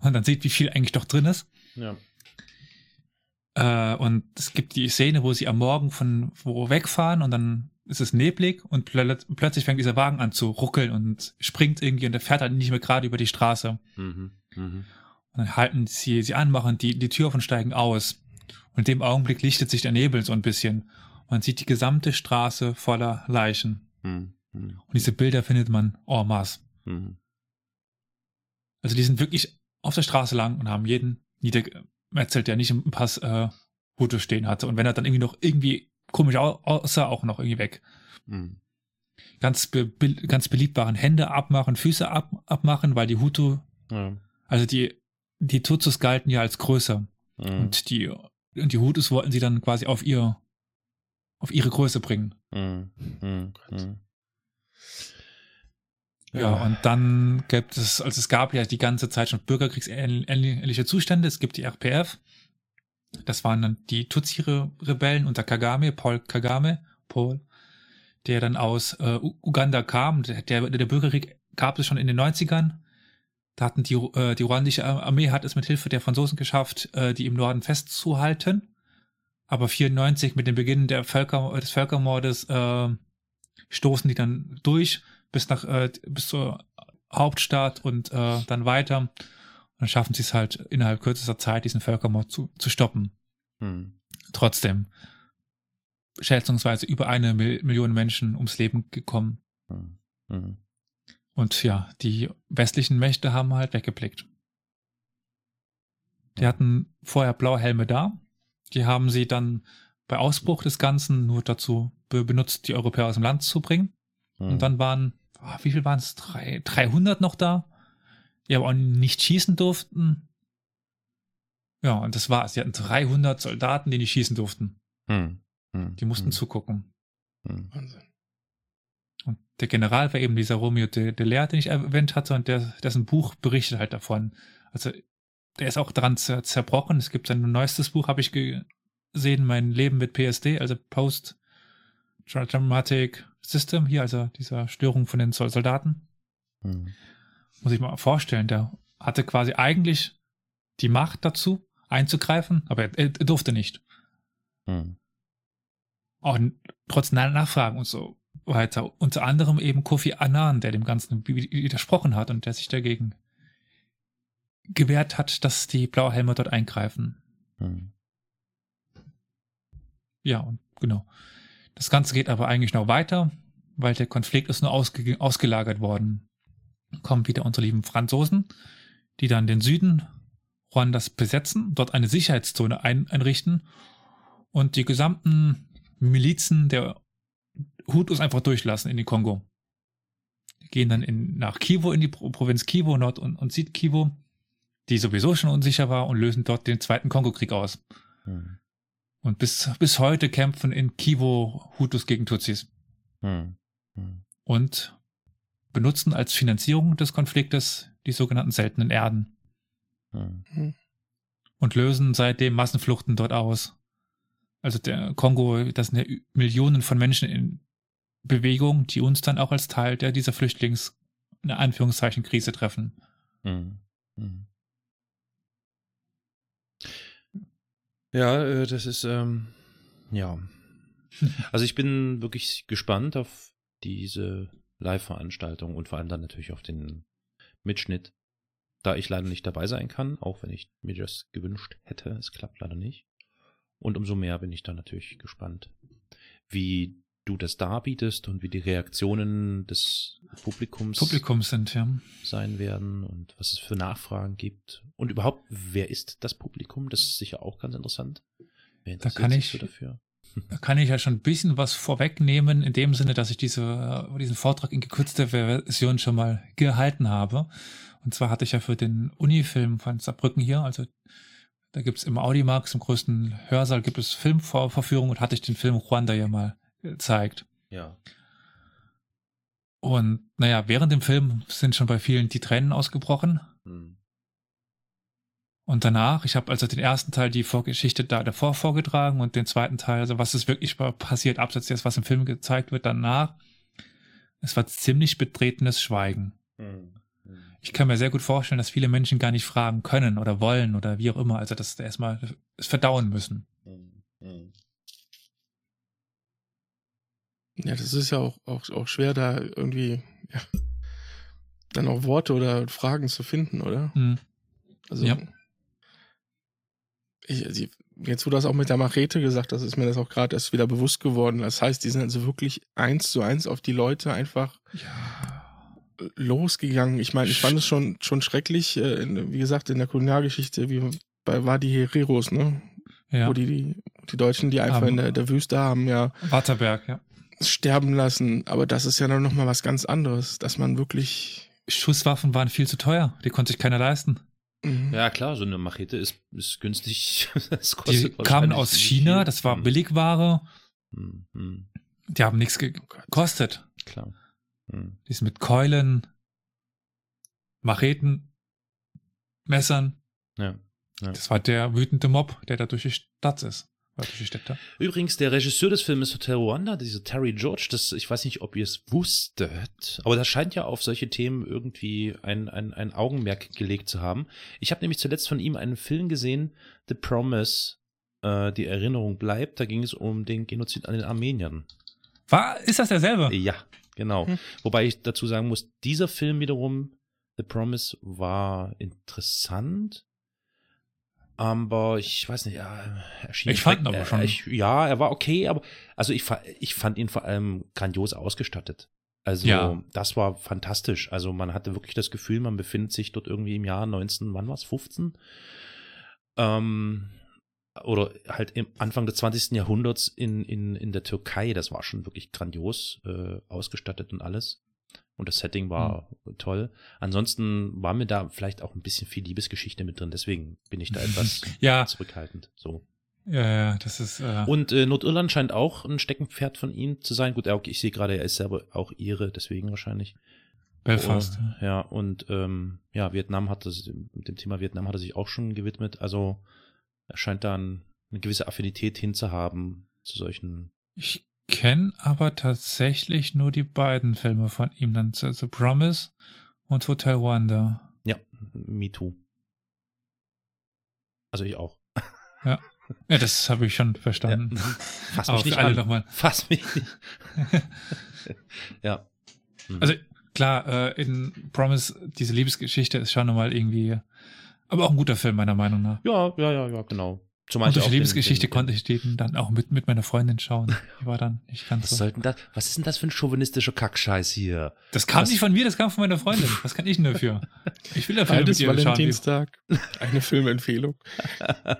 und dann sieht, wie viel eigentlich doch drin ist. Ja. Äh, und es gibt die Szene, wo sie am Morgen von wo wegfahren und dann ist es neblig und plö plötzlich fängt dieser Wagen an zu ruckeln und springt irgendwie und der fährt halt nicht mehr gerade über die Straße. Mhm. Mhm. Und dann halten sie sie an, machen die, die Tür auf und steigen aus. Und in dem Augenblick lichtet sich der Nebel so ein bisschen. Man sieht die gesamte Straße voller Leichen. Hm. Hm. Und diese Bilder findet man en masse. Hm. Also die sind wirklich auf der Straße lang und haben jeden niedergemetzelt, der nicht im Pass äh, Hutu stehen hatte. Und wenn er dann irgendwie noch irgendwie komisch au- aussah, auch noch irgendwie weg. Hm. Ganz, be ganz beliebt waren Hände abmachen, Füße ab abmachen, weil die Hutu, Ja. also die, die Tutsis galten ja als größer. Hm. Und die, und die Hutus wollten sie dann quasi auf ihr, auf ihre Größe bringen. Hm. Ja, und dann gibt es, also es gab ja die ganze Zeit schon bürgerkriegsähnliche Zustände. Es gibt die RPF. Das waren dann die Tutsi-Rebellen unter Kagame, Paul Kagame, Paul, der dann aus äh, Uganda kam. Der, der, der Bürgerkrieg gab es schon in den 90ern. Da hatten die, äh, die ruandische Armee hat es mit Hilfe der Franzosen geschafft, äh, die im Norden festzuhalten. Aber 94 mit dem Beginn der Völker, des Völkermordes äh, stoßen die dann durch bis nach äh, bis zur Hauptstadt und äh, dann weiter. Und dann schaffen sie es halt innerhalb kürzester Zeit, diesen Völkermord zu, zu stoppen. Hm. Trotzdem schätzungsweise über eine Mil Million Menschen ums Leben gekommen. Hm. Hm. Und ja, die westlichen Mächte haben halt weggeblickt. Die hatten vorher blaue Helme da. Die haben sie dann bei Ausbruch des Ganzen nur dazu be benutzt, die Europäer aus dem Land zu bringen. Hm. Und dann waren, ah, wie viel waren es? 300 noch da, die aber auch nicht schießen durften. Ja, und das war's. Sie hatten 300 Soldaten, die nicht schießen durften. Hm. Hm. Die mussten Hm. zugucken. Hm. Wahnsinn. Und der General war eben dieser Romeo de, de Leer, den ich erwähnt hatte, und der, dessen Buch berichtet halt davon. Also, der ist auch daran zer zerbrochen. Es gibt sein neuestes Buch, habe ich gesehen, Mein Leben mit PSD, also Post-Traumatic System, hier, also dieser Störung von den Sol- Soldaten. Hm. Muss ich mal vorstellen, der hatte quasi eigentlich die Macht dazu, einzugreifen, aber er, er durfte nicht. Hm. Auch trotz Na- Nachfragen und so weiter. Unter anderem eben Kofi Annan, der dem Ganzen wi- widersprochen hat und der sich dagegen gewehrt hat, dass die Blauhelme dort eingreifen. Hm. Ja, und genau. Das Ganze geht aber eigentlich noch weiter, weil der Konflikt ist nur ausge ausgelagert worden. Kommen wieder unsere lieben Franzosen, die dann den Süden Ruandas besetzen, dort eine Sicherheitszone ein einrichten und die gesamten Milizen der Hutus einfach durchlassen in die Kongo. Die gehen dann in, nach Kivu, in die Pro Provinz Kivu, Nord- und, und Südkivu, die sowieso schon unsicher war, und lösen dort den Zweiten Kongo-Krieg aus. Hm. Und bis, bis heute kämpfen in Kivu Hutus gegen Tutsis. Hm. Hm. Und benutzen als Finanzierung des Konfliktes die sogenannten seltenen Erden. Hm. Und lösen seitdem Massenfluchten dort aus. Also der Kongo, das sind ja Millionen von Menschen in Bewegung, die uns dann auch als Teil der dieser Flüchtlings, in Anführungszeichen, Krise treffen. Hm. Hm. Ja, äh, das ist, ähm, ja. Also ich bin wirklich gespannt auf diese Live-Veranstaltung und vor allem dann natürlich auf den Mitschnitt, da ich leider nicht dabei sein kann, auch wenn ich mir das gewünscht hätte. Es klappt leider nicht. Und umso mehr bin ich dann natürlich gespannt, wie du das darbietest und wie die Reaktionen des Publikums Publikum sind, ja. sein werden und was es für Nachfragen gibt. Und überhaupt, wer ist das Publikum? Das ist sicher auch ganz interessant. Wer Da kann ich- so dafür? Da kann ich ja schon ein bisschen was vorwegnehmen, in dem Sinne, dass ich diese, diesen Vortrag in gekürzter Version schon mal gehalten habe. Und zwar hatte ich ja für den Unifilm von Saarbrücken hier, also da gibt es im Audimax, im größten Hörsaal, gibt es Filmvorführungen und hatte ich den Film Ruanda ja mal gezeigt. Ja. Und naja, während dem Film sind schon bei vielen die Tränen ausgebrochen. Hm. Und danach, ich habe also den ersten Teil die Vorgeschichte da davor vorgetragen und den zweiten Teil, also was ist wirklich passiert, abseits des, was im Film gezeigt wird, danach. Es war ziemlich betretenes Schweigen. Hm. Hm. Ich kann mir sehr gut vorstellen, dass viele Menschen gar nicht fragen können oder wollen oder wie auch immer, also dass sie erstmal es verdauen müssen. Hm. Ja, das ist ja auch, auch, auch schwer, da irgendwie ja, dann auch Worte oder Fragen zu finden, oder? Hm. Also, Ja. ich, also, jetzt, wo du das auch mit der Machete gesagt hast, ist mir das auch gerade erst wieder bewusst geworden. Das heißt, die sind also wirklich eins zu eins auf die Leute einfach Ja. losgegangen. Ich meine, ich fand es schon, schon schrecklich, äh, wie gesagt, in der Kolonialgeschichte, wie bei war die Hereros, ne? Ja. Wo die, die, die Deutschen, die einfach Aber- in der, der Wüste haben, ja Waterberg, ja. Sterben lassen. Aber das ist ja dann nochmal was ganz anderes, dass man wirklich. Schusswaffen waren viel zu teuer, die konnte sich keiner leisten. mhm. Ja, klar, so eine Machete ist, ist günstig. Das Die kamen aus China, viel. das war Hm. Billigware, Hm. Hm. die haben nichts Oh gekostet. Klar. Hm. Die sind mit Keulen, Macheten, Messern. Ja. Ja. Das war der wütende Mob, der da durch die Stadt ist. Städte. Übrigens, der Regisseur des Filmes Hotel Rwanda, dieser Terry George, das, ich weiß nicht, ob ihr es wusstet, aber das scheint ja auf solche Themen irgendwie ein, ein, ein Augenmerk gelegt zu haben. Ich habe nämlich zuletzt von ihm einen Film gesehen, The Promise, äh, die Erinnerung bleibt. Da ging es um den Genozid an den Armeniern. War, ist das derselbe? Ja, genau. Hm. Wobei ich dazu sagen muss, dieser Film wiederum, The Promise, war interessant. Aber ich weiß nicht, ja, er schien Ich fand ihn aber äh, schon- Ich, ja, er war okay, aber also ich, ich fand ihn vor allem grandios ausgestattet. Also Ja. das war fantastisch. Also man hatte wirklich das Gefühl, man befindet sich dort irgendwie im Jahr 19, wann war's, 15? Ähm, oder halt im Anfang des 20. Jahrhunderts in, in, in der Türkei, das war schon wirklich grandios äh, ausgestattet und alles. Und das Setting war mhm. toll. Ansonsten war mir da vielleicht auch ein bisschen viel Liebesgeschichte mit drin, deswegen bin ich da etwas ja. zurückhaltend. So. Ja, ja, das ist. Äh und äh, Nordirland scheint auch ein Steckenpferd von ihm zu sein. Gut, okay, ich sehe gerade, er ist selber auch ihre, deswegen wahrscheinlich. Belfast. Oh, ja, und ähm, ja, Vietnam hat das, mit dem Thema Vietnam hat er sich auch schon gewidmet. Also er scheint da ein, eine gewisse Affinität hinzuhaben zu solchen. Ich kenne aber tatsächlich nur die beiden Filme von ihm, dann The Promise und Hotel Wonder. Ja, Me Too. Also ich auch. Ja. Ja, das habe ich schon verstanden. Ja. Fass mich nicht alle nochmal. Fass mich nicht. ja. Mhm. Also klar, äh, in Promise, diese Liebesgeschichte ist schon nochmal irgendwie, aber auch ein guter Film, meiner Meinung nach. Ja, ja, ja, ja, genau. Zumal und durch die Liebesgeschichte den, den, konnte ich den dann auch mit, mit meiner Freundin schauen. Die war dann nicht ganz was so. Sollten das, was ist denn das für ein chauvinistischer Kackscheiß hier? Das kam was? nicht von mir, das kam von meiner Freundin. Was kann ich denn dafür? Ich will dafür mit ihr Valentinstag. Eine Filmempfehlung.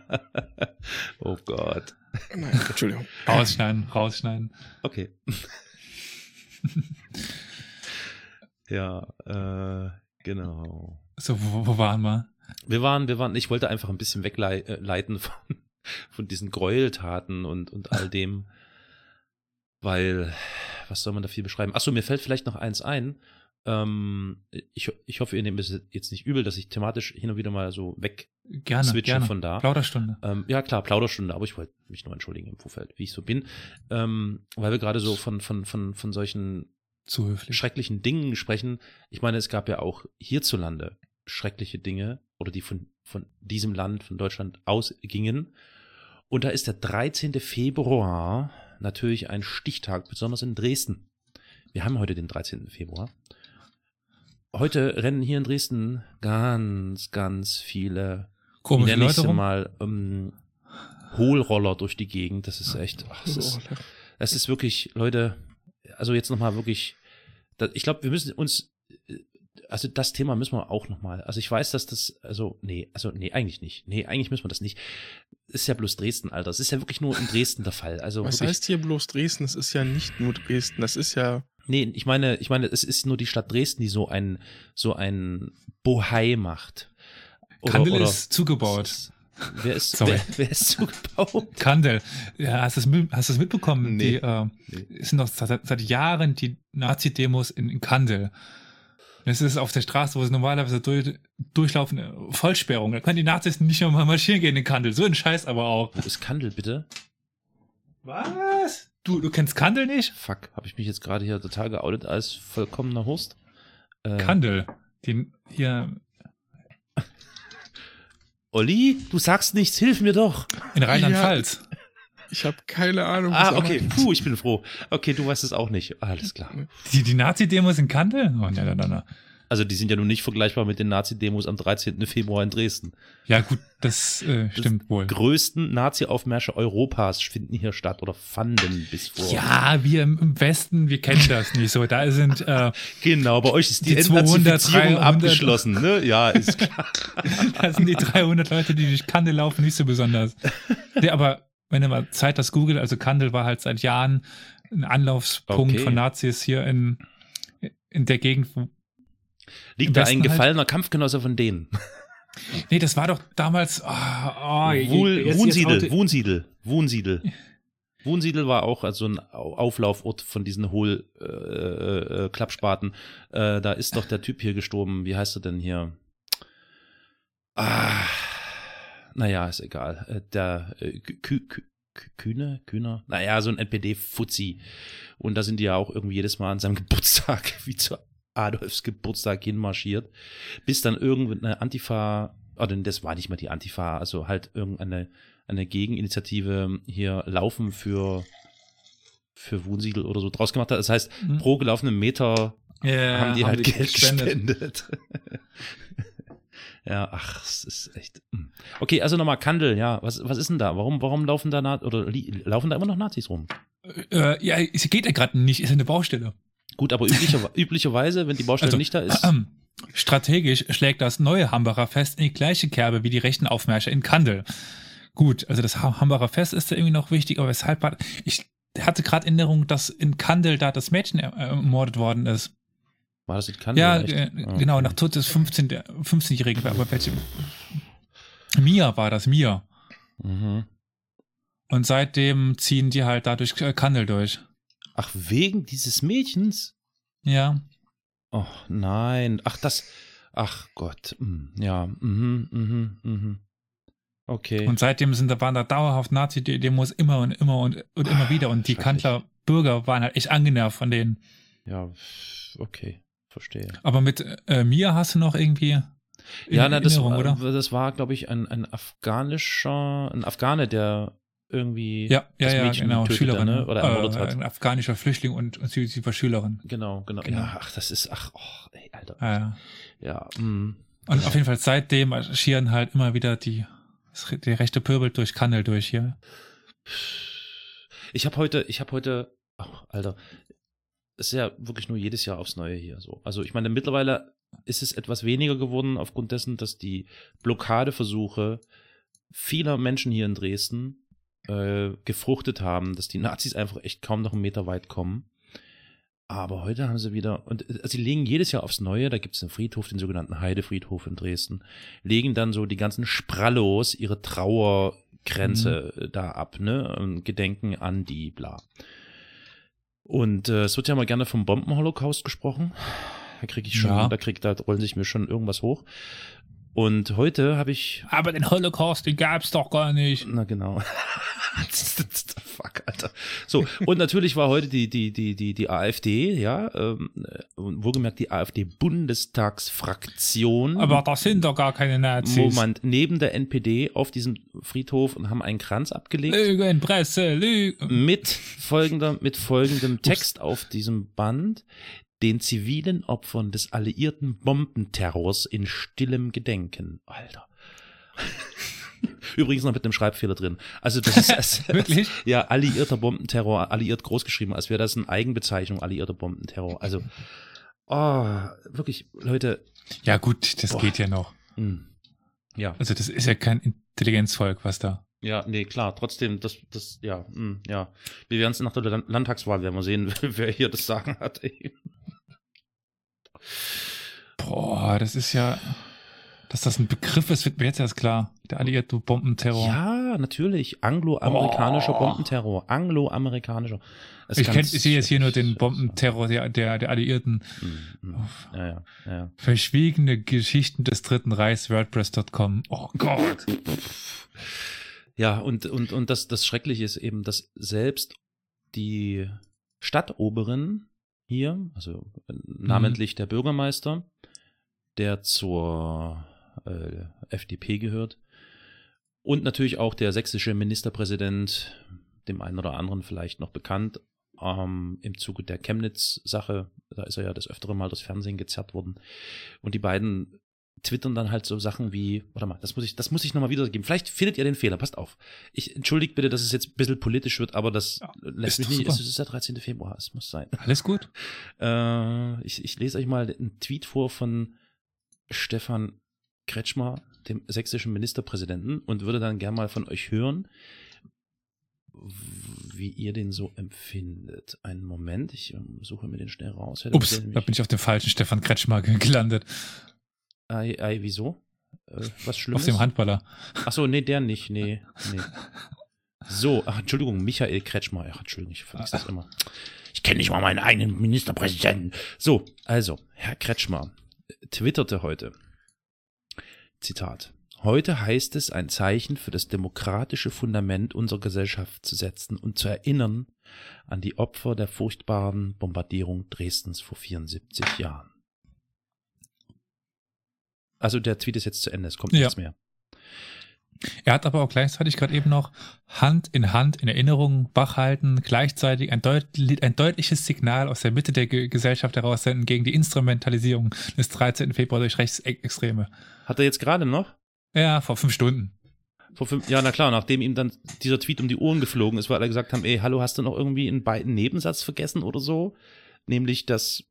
oh Gott. Nein, Entschuldigung. Rausschneiden, rausschneiden. Okay. ja, äh, genau. So, wo, wo waren wir? Wir waren, wir waren, ich wollte einfach ein bisschen wegleiten äh, von, von diesen Gräueltaten und, und all dem, weil, was soll man da viel beschreiben? Achso, mir fällt vielleicht noch eins ein. Ähm, ich, ich hoffe, ihr nehmt es jetzt nicht übel, dass ich thematisch hin und wieder mal so weg gerne, switche gerne. von da. Plauderstunde. Ähm, ja, klar, Plauderstunde, aber ich wollte mich nur entschuldigen im Vorfeld, wie ich so bin. Ähm, weil wir gerade so von, von, von, von solchen schrecklichen Dingen sprechen. Ich meine, es gab ja auch hierzulande schreckliche Dinge oder die von, von diesem Land, von Deutschland ausgingen. Und da ist der 13. Februar natürlich ein Stichtag, besonders in Dresden. Wir haben heute den 13. Februar. Heute rennen hier in Dresden ganz, ganz viele, Komische nenne ich sie mal, ähm, Hohlroller durch die Gegend. Das ist echt, ach, das, ist, das ist wirklich, Leute, also jetzt nochmal wirklich, ich glaube, wir müssen uns also das Thema müssen wir auch nochmal. Also ich weiß, dass das, also, nee, also, nee, eigentlich nicht. Nee, eigentlich müssen wir das nicht. Ist ja bloß Dresden, Alter. Es ist ja wirklich nur in Dresden der Fall. Also Was wirklich, heißt hier bloß Dresden? Es ist ja nicht nur Dresden. Das ist ja. Nee, ich meine, ich meine, es ist nur die Stadt Dresden, die so ein, so ein Bohai macht. Oder, Kandel oder, ist zugebaut. Wer ist, Sorry. wer, wer ist zugebaut? Kandel. Ja, hast du das, mitbekommen? Nee. Die, äh, nee. sind noch seit, seit Jahren die Nazi-Demos in, in Kandel. Das ist auf der Straße, wo sie normalerweise durch, durchlaufen, Vollsperrung. Da können die Nazis nicht mehr mal marschieren gehen in Kandel. So ein Scheiß aber auch. Wo ist Kandel, bitte? Was? Du, du kennst Kandel nicht? Fuck, habe ich mich jetzt gerade hier total geoutet als vollkommener Hurst? Äh, Kandel. Den hier. Olli, du sagst nichts, hilf mir doch. In Rheinland-Pfalz. Ich habe keine Ahnung. Ah, okay. Puh, ich bin froh. Okay, du weißt es auch nicht. Alles klar. Die, die Nazi-Demos in Kandel? Oh, na, na, na. Also die sind ja nun nicht vergleichbar mit den Nazi-Demos am 13. Februar in Dresden. Ja gut, das äh, stimmt das wohl. größten Nazi-Aufmärsche Europas finden hier statt oder fanden bis vor. Ja, wir im Westen, wir kennen das nicht so. Da sind äh, Genau, bei euch ist die, die Entnazifizierung abgeschlossen, ne? Ja, ist klar. da sind die 300 Leute, die durch Kandel laufen, nicht so besonders. Nee, aber wenn ihr mal Zeit das googelt, also Kandel war halt seit Jahren ein Anlaufspunkt okay. von Nazis hier in, in der Gegend. Liegt da ein halt. gefallener halt. Kampfgenosse von denen? Nee, das war doch damals. Oh, oh, Wohl, Wohnsiedel, Wohnsiedel, Wohnsiedel. Wohnsiedel war auch also ein Auflaufort von diesen Hohl-Klappspaten. Äh, äh, äh, da ist doch der Typ hier gestorben. Wie heißt er denn hier? Ah, naja, ist egal. Äh, der äh, Kü Kü Kühne, Kühner, naja, so ein NPD-Fuzzi. Und da sind die ja auch irgendwie jedes Mal an seinem Geburtstag, wie zu Adolfs Geburtstag hinmarschiert, bis dann irgendeine Antifa, oder das war nicht mal die Antifa, also halt irgendeine eine Gegeninitiative hier laufen für für Wohnsiedel oder so draus gemacht hat. Das heißt, mhm. pro gelaufenen Meter ja, haben die haben halt die Geld gespendet. gespendet. Ja, ach, es ist echt. Hm. Okay, also nochmal Kandel, ja. Was, was ist denn da? Warum, warum laufen da Na oder laufen da immer noch Nazis rum? Äh, ja, es geht ja gerade nicht, ist eine Baustelle. Gut, aber üblicher, üblicherweise, wenn die Baustelle also, nicht da ist. Äh, strategisch schlägt das neue Hambacher Fest in die gleiche Kerbe wie die rechten Aufmärsche in Kandel. gut, also das Ha- Hambacher Fest ist da irgendwie noch wichtig, aber weshalb war, ich hatte gerade Erinnerung, dass in Kandel da das Mädchen er- ermordet worden ist. War das in Kandel? Ja, äh, Ah, genau, nach Tod des 15 der 15-Jährigen, aber welche? Mia war das, Mia. Mhm. Und seitdem ziehen die halt dadurch äh, Kandel durch. Ach, wegen dieses Mädchens? Ja. Oh, nein. Ach, das. Ach Gott. Hm, Ja. Mhm, mhm, mhm. Okay. Und seitdem sind da waren da dauerhaft Nazi-Demos immer und immer und, und immer wieder. Und die. Kandler Bürger waren halt echt angenervt von denen. ja, okay. Verstehe. Aber mit äh, Mia hast du noch irgendwie ja, na, das, das war, glaube ich, ein, ein afghanischer, ein Afghane, der irgendwie Ja, ja, ja, Mädchen genau, tötete, Schülerin. ne? oder ermordet äh, hat. Ein afghanischer Flüchtling und, und sie, sie war Schülerin. Genau, genau, Genau. Ja, ach, das ist, ach, oh, ey, Alter. Äh, Ja, mm. und auf jeden Fall seitdem marschieren halt immer wieder die, die rechte Pöbel durch Kandel durch hier. Ich habe heute, ich habe heute, ach, Alter, ist ja wirklich nur jedes Jahr aufs Neue hier so. Also ich meine, mittlerweile ist es etwas weniger geworden aufgrund dessen, dass die Blockadeversuche vieler Menschen hier in Dresden äh, gefruchtet haben, dass die Nazis einfach echt kaum noch einen Meter weit kommen. Aber heute haben sie wieder, und äh, sie legen jedes Jahr aufs Neue, da gibt es einen Friedhof, den sogenannten Heidefriedhof in Dresden, legen dann so die ganzen Sprallos ihre Trauergrenze äh, da ab, ne? Und gedenken an die, bla. Und äh, es wird ja mal gerne vom Bombenholocaust gesprochen. Da kriege ich schon, Ja. da krieg, da rollen sich mir schon irgendwas hoch. Und heute habe ich Aber den Holocaust, den gab's doch gar nicht. na genau. Fuck, Alter. So, und natürlich war heute die, die, die, die, die AfD, ja, ähm, äh, wohlgemerkt die AfD-Bundestagsfraktion. Aber das sind doch gar keine Nazis. Moment, neben der NPD auf diesem Friedhof und haben einen Kranz abgelegt. Lügen, Presse, Lügen. mit folgender, mit folgendem Text auf diesem Band. Den zivilen Opfern des alliierten Bombenterrors in stillem Gedenken. Alter. Übrigens noch mit einem Schreibfehler drin. Also das ist das, Wirklich? ja alliierter Bombenterror, alliiert großgeschrieben, als wäre das eine Eigenbezeichnung, alliierter Bombenterror. Also oh, wirklich, Leute. Ja gut, das Boah. geht ja noch. mh. Ja, Also das ist ja kein Intelligenzvolk, was da. ja, nee, klar. Trotzdem, das, das, ja, mh, ja. Wir werden es nach der Land- Landtagswahl werden wir sehen, wer hier das Sagen hat. Ey. Boah, das ist ja, dass das ein Begriff ist, wird mir jetzt erst klar. Der alliierte Bombenterror. Ja, natürlich. Angloamerikanischer Oh. Bombenterror. Angloamerikanischer. Ich kenn, ich sehe jetzt hier nur den. Bombenterror der, der, der Alliierten. Mm, mm. Ja, ja, ja. Verschwiegene Geschichten des Dritten Reichs, WordPress.com. Oh Gott. Ja, und, und, und das, das Schreckliche ist eben, dass selbst die Stadtoberin hier, also äh, namentlich der Bürgermeister, der zur äh, FDP gehört, und natürlich auch der sächsische Ministerpräsident, dem einen oder anderen vielleicht noch bekannt, ähm, im Zuge der Chemnitz-Sache, da ist er ja das öftere Mal das Fernsehen gezerrt worden. Und die beiden twittern dann halt so Sachen wie, warte mal, das muss ich, das muss ich nochmal wiedergeben. Vielleicht findet ihr den Fehler, passt auf. Ich entschuldigt bitte, dass es jetzt ein bisschen politisch wird, aber das Ja, lässt mich nicht, es ist der 13. Februar, es muss sein. Alles gut? Äh, ich, ich lese euch mal einen Tweet vor von Stefan Kretschmer, dem sächsischen Ministerpräsidenten, und würde dann gern mal von euch hören, wie ihr den so empfindet. Einen Moment, ich suche mir den schnell raus. Hätte Ups, da bin ich auf dem falschen Stefan Kretschmer ge- gelandet. Ei, ei, wieso? Äh, was Schlimmes? Auf dem Handballer. Ach so, nee, der nicht, nee, nee. So, ach, Entschuldigung, Michael Kretschmer. Ach, Entschuldigung, ich vergesse das immer. Ich kenne nicht mal meinen eigenen Ministerpräsidenten. So, also, Herr Kretschmer twitterte heute. Zitat. Heute heißt es, ein Zeichen für das demokratische Fundament unserer Gesellschaft zu setzen und zu erinnern an die Opfer der furchtbaren Bombardierung Dresdens vor 74 Jahren. Also der Tweet ist jetzt zu Ende, es kommt Ja. nichts mehr. Er hat aber auch gleichzeitig gerade eben noch Hand in Hand in Erinnerung wachhalten, gleichzeitig ein, deut ein deutliches Signal aus der Mitte der Ge Gesellschaft heraussenden gegen die Instrumentalisierung des 13. Februar durch Rechtsextreme. Hat er jetzt gerade noch? Ja, vor fünf Stunden. Vor fünf, ja, na klar, nachdem ihm dann dieser Tweet um die Ohren geflogen ist, weil alle gesagt haben, ey, hallo, hast du noch irgendwie einen beiden Nebensatz vergessen oder so? Nämlich, dass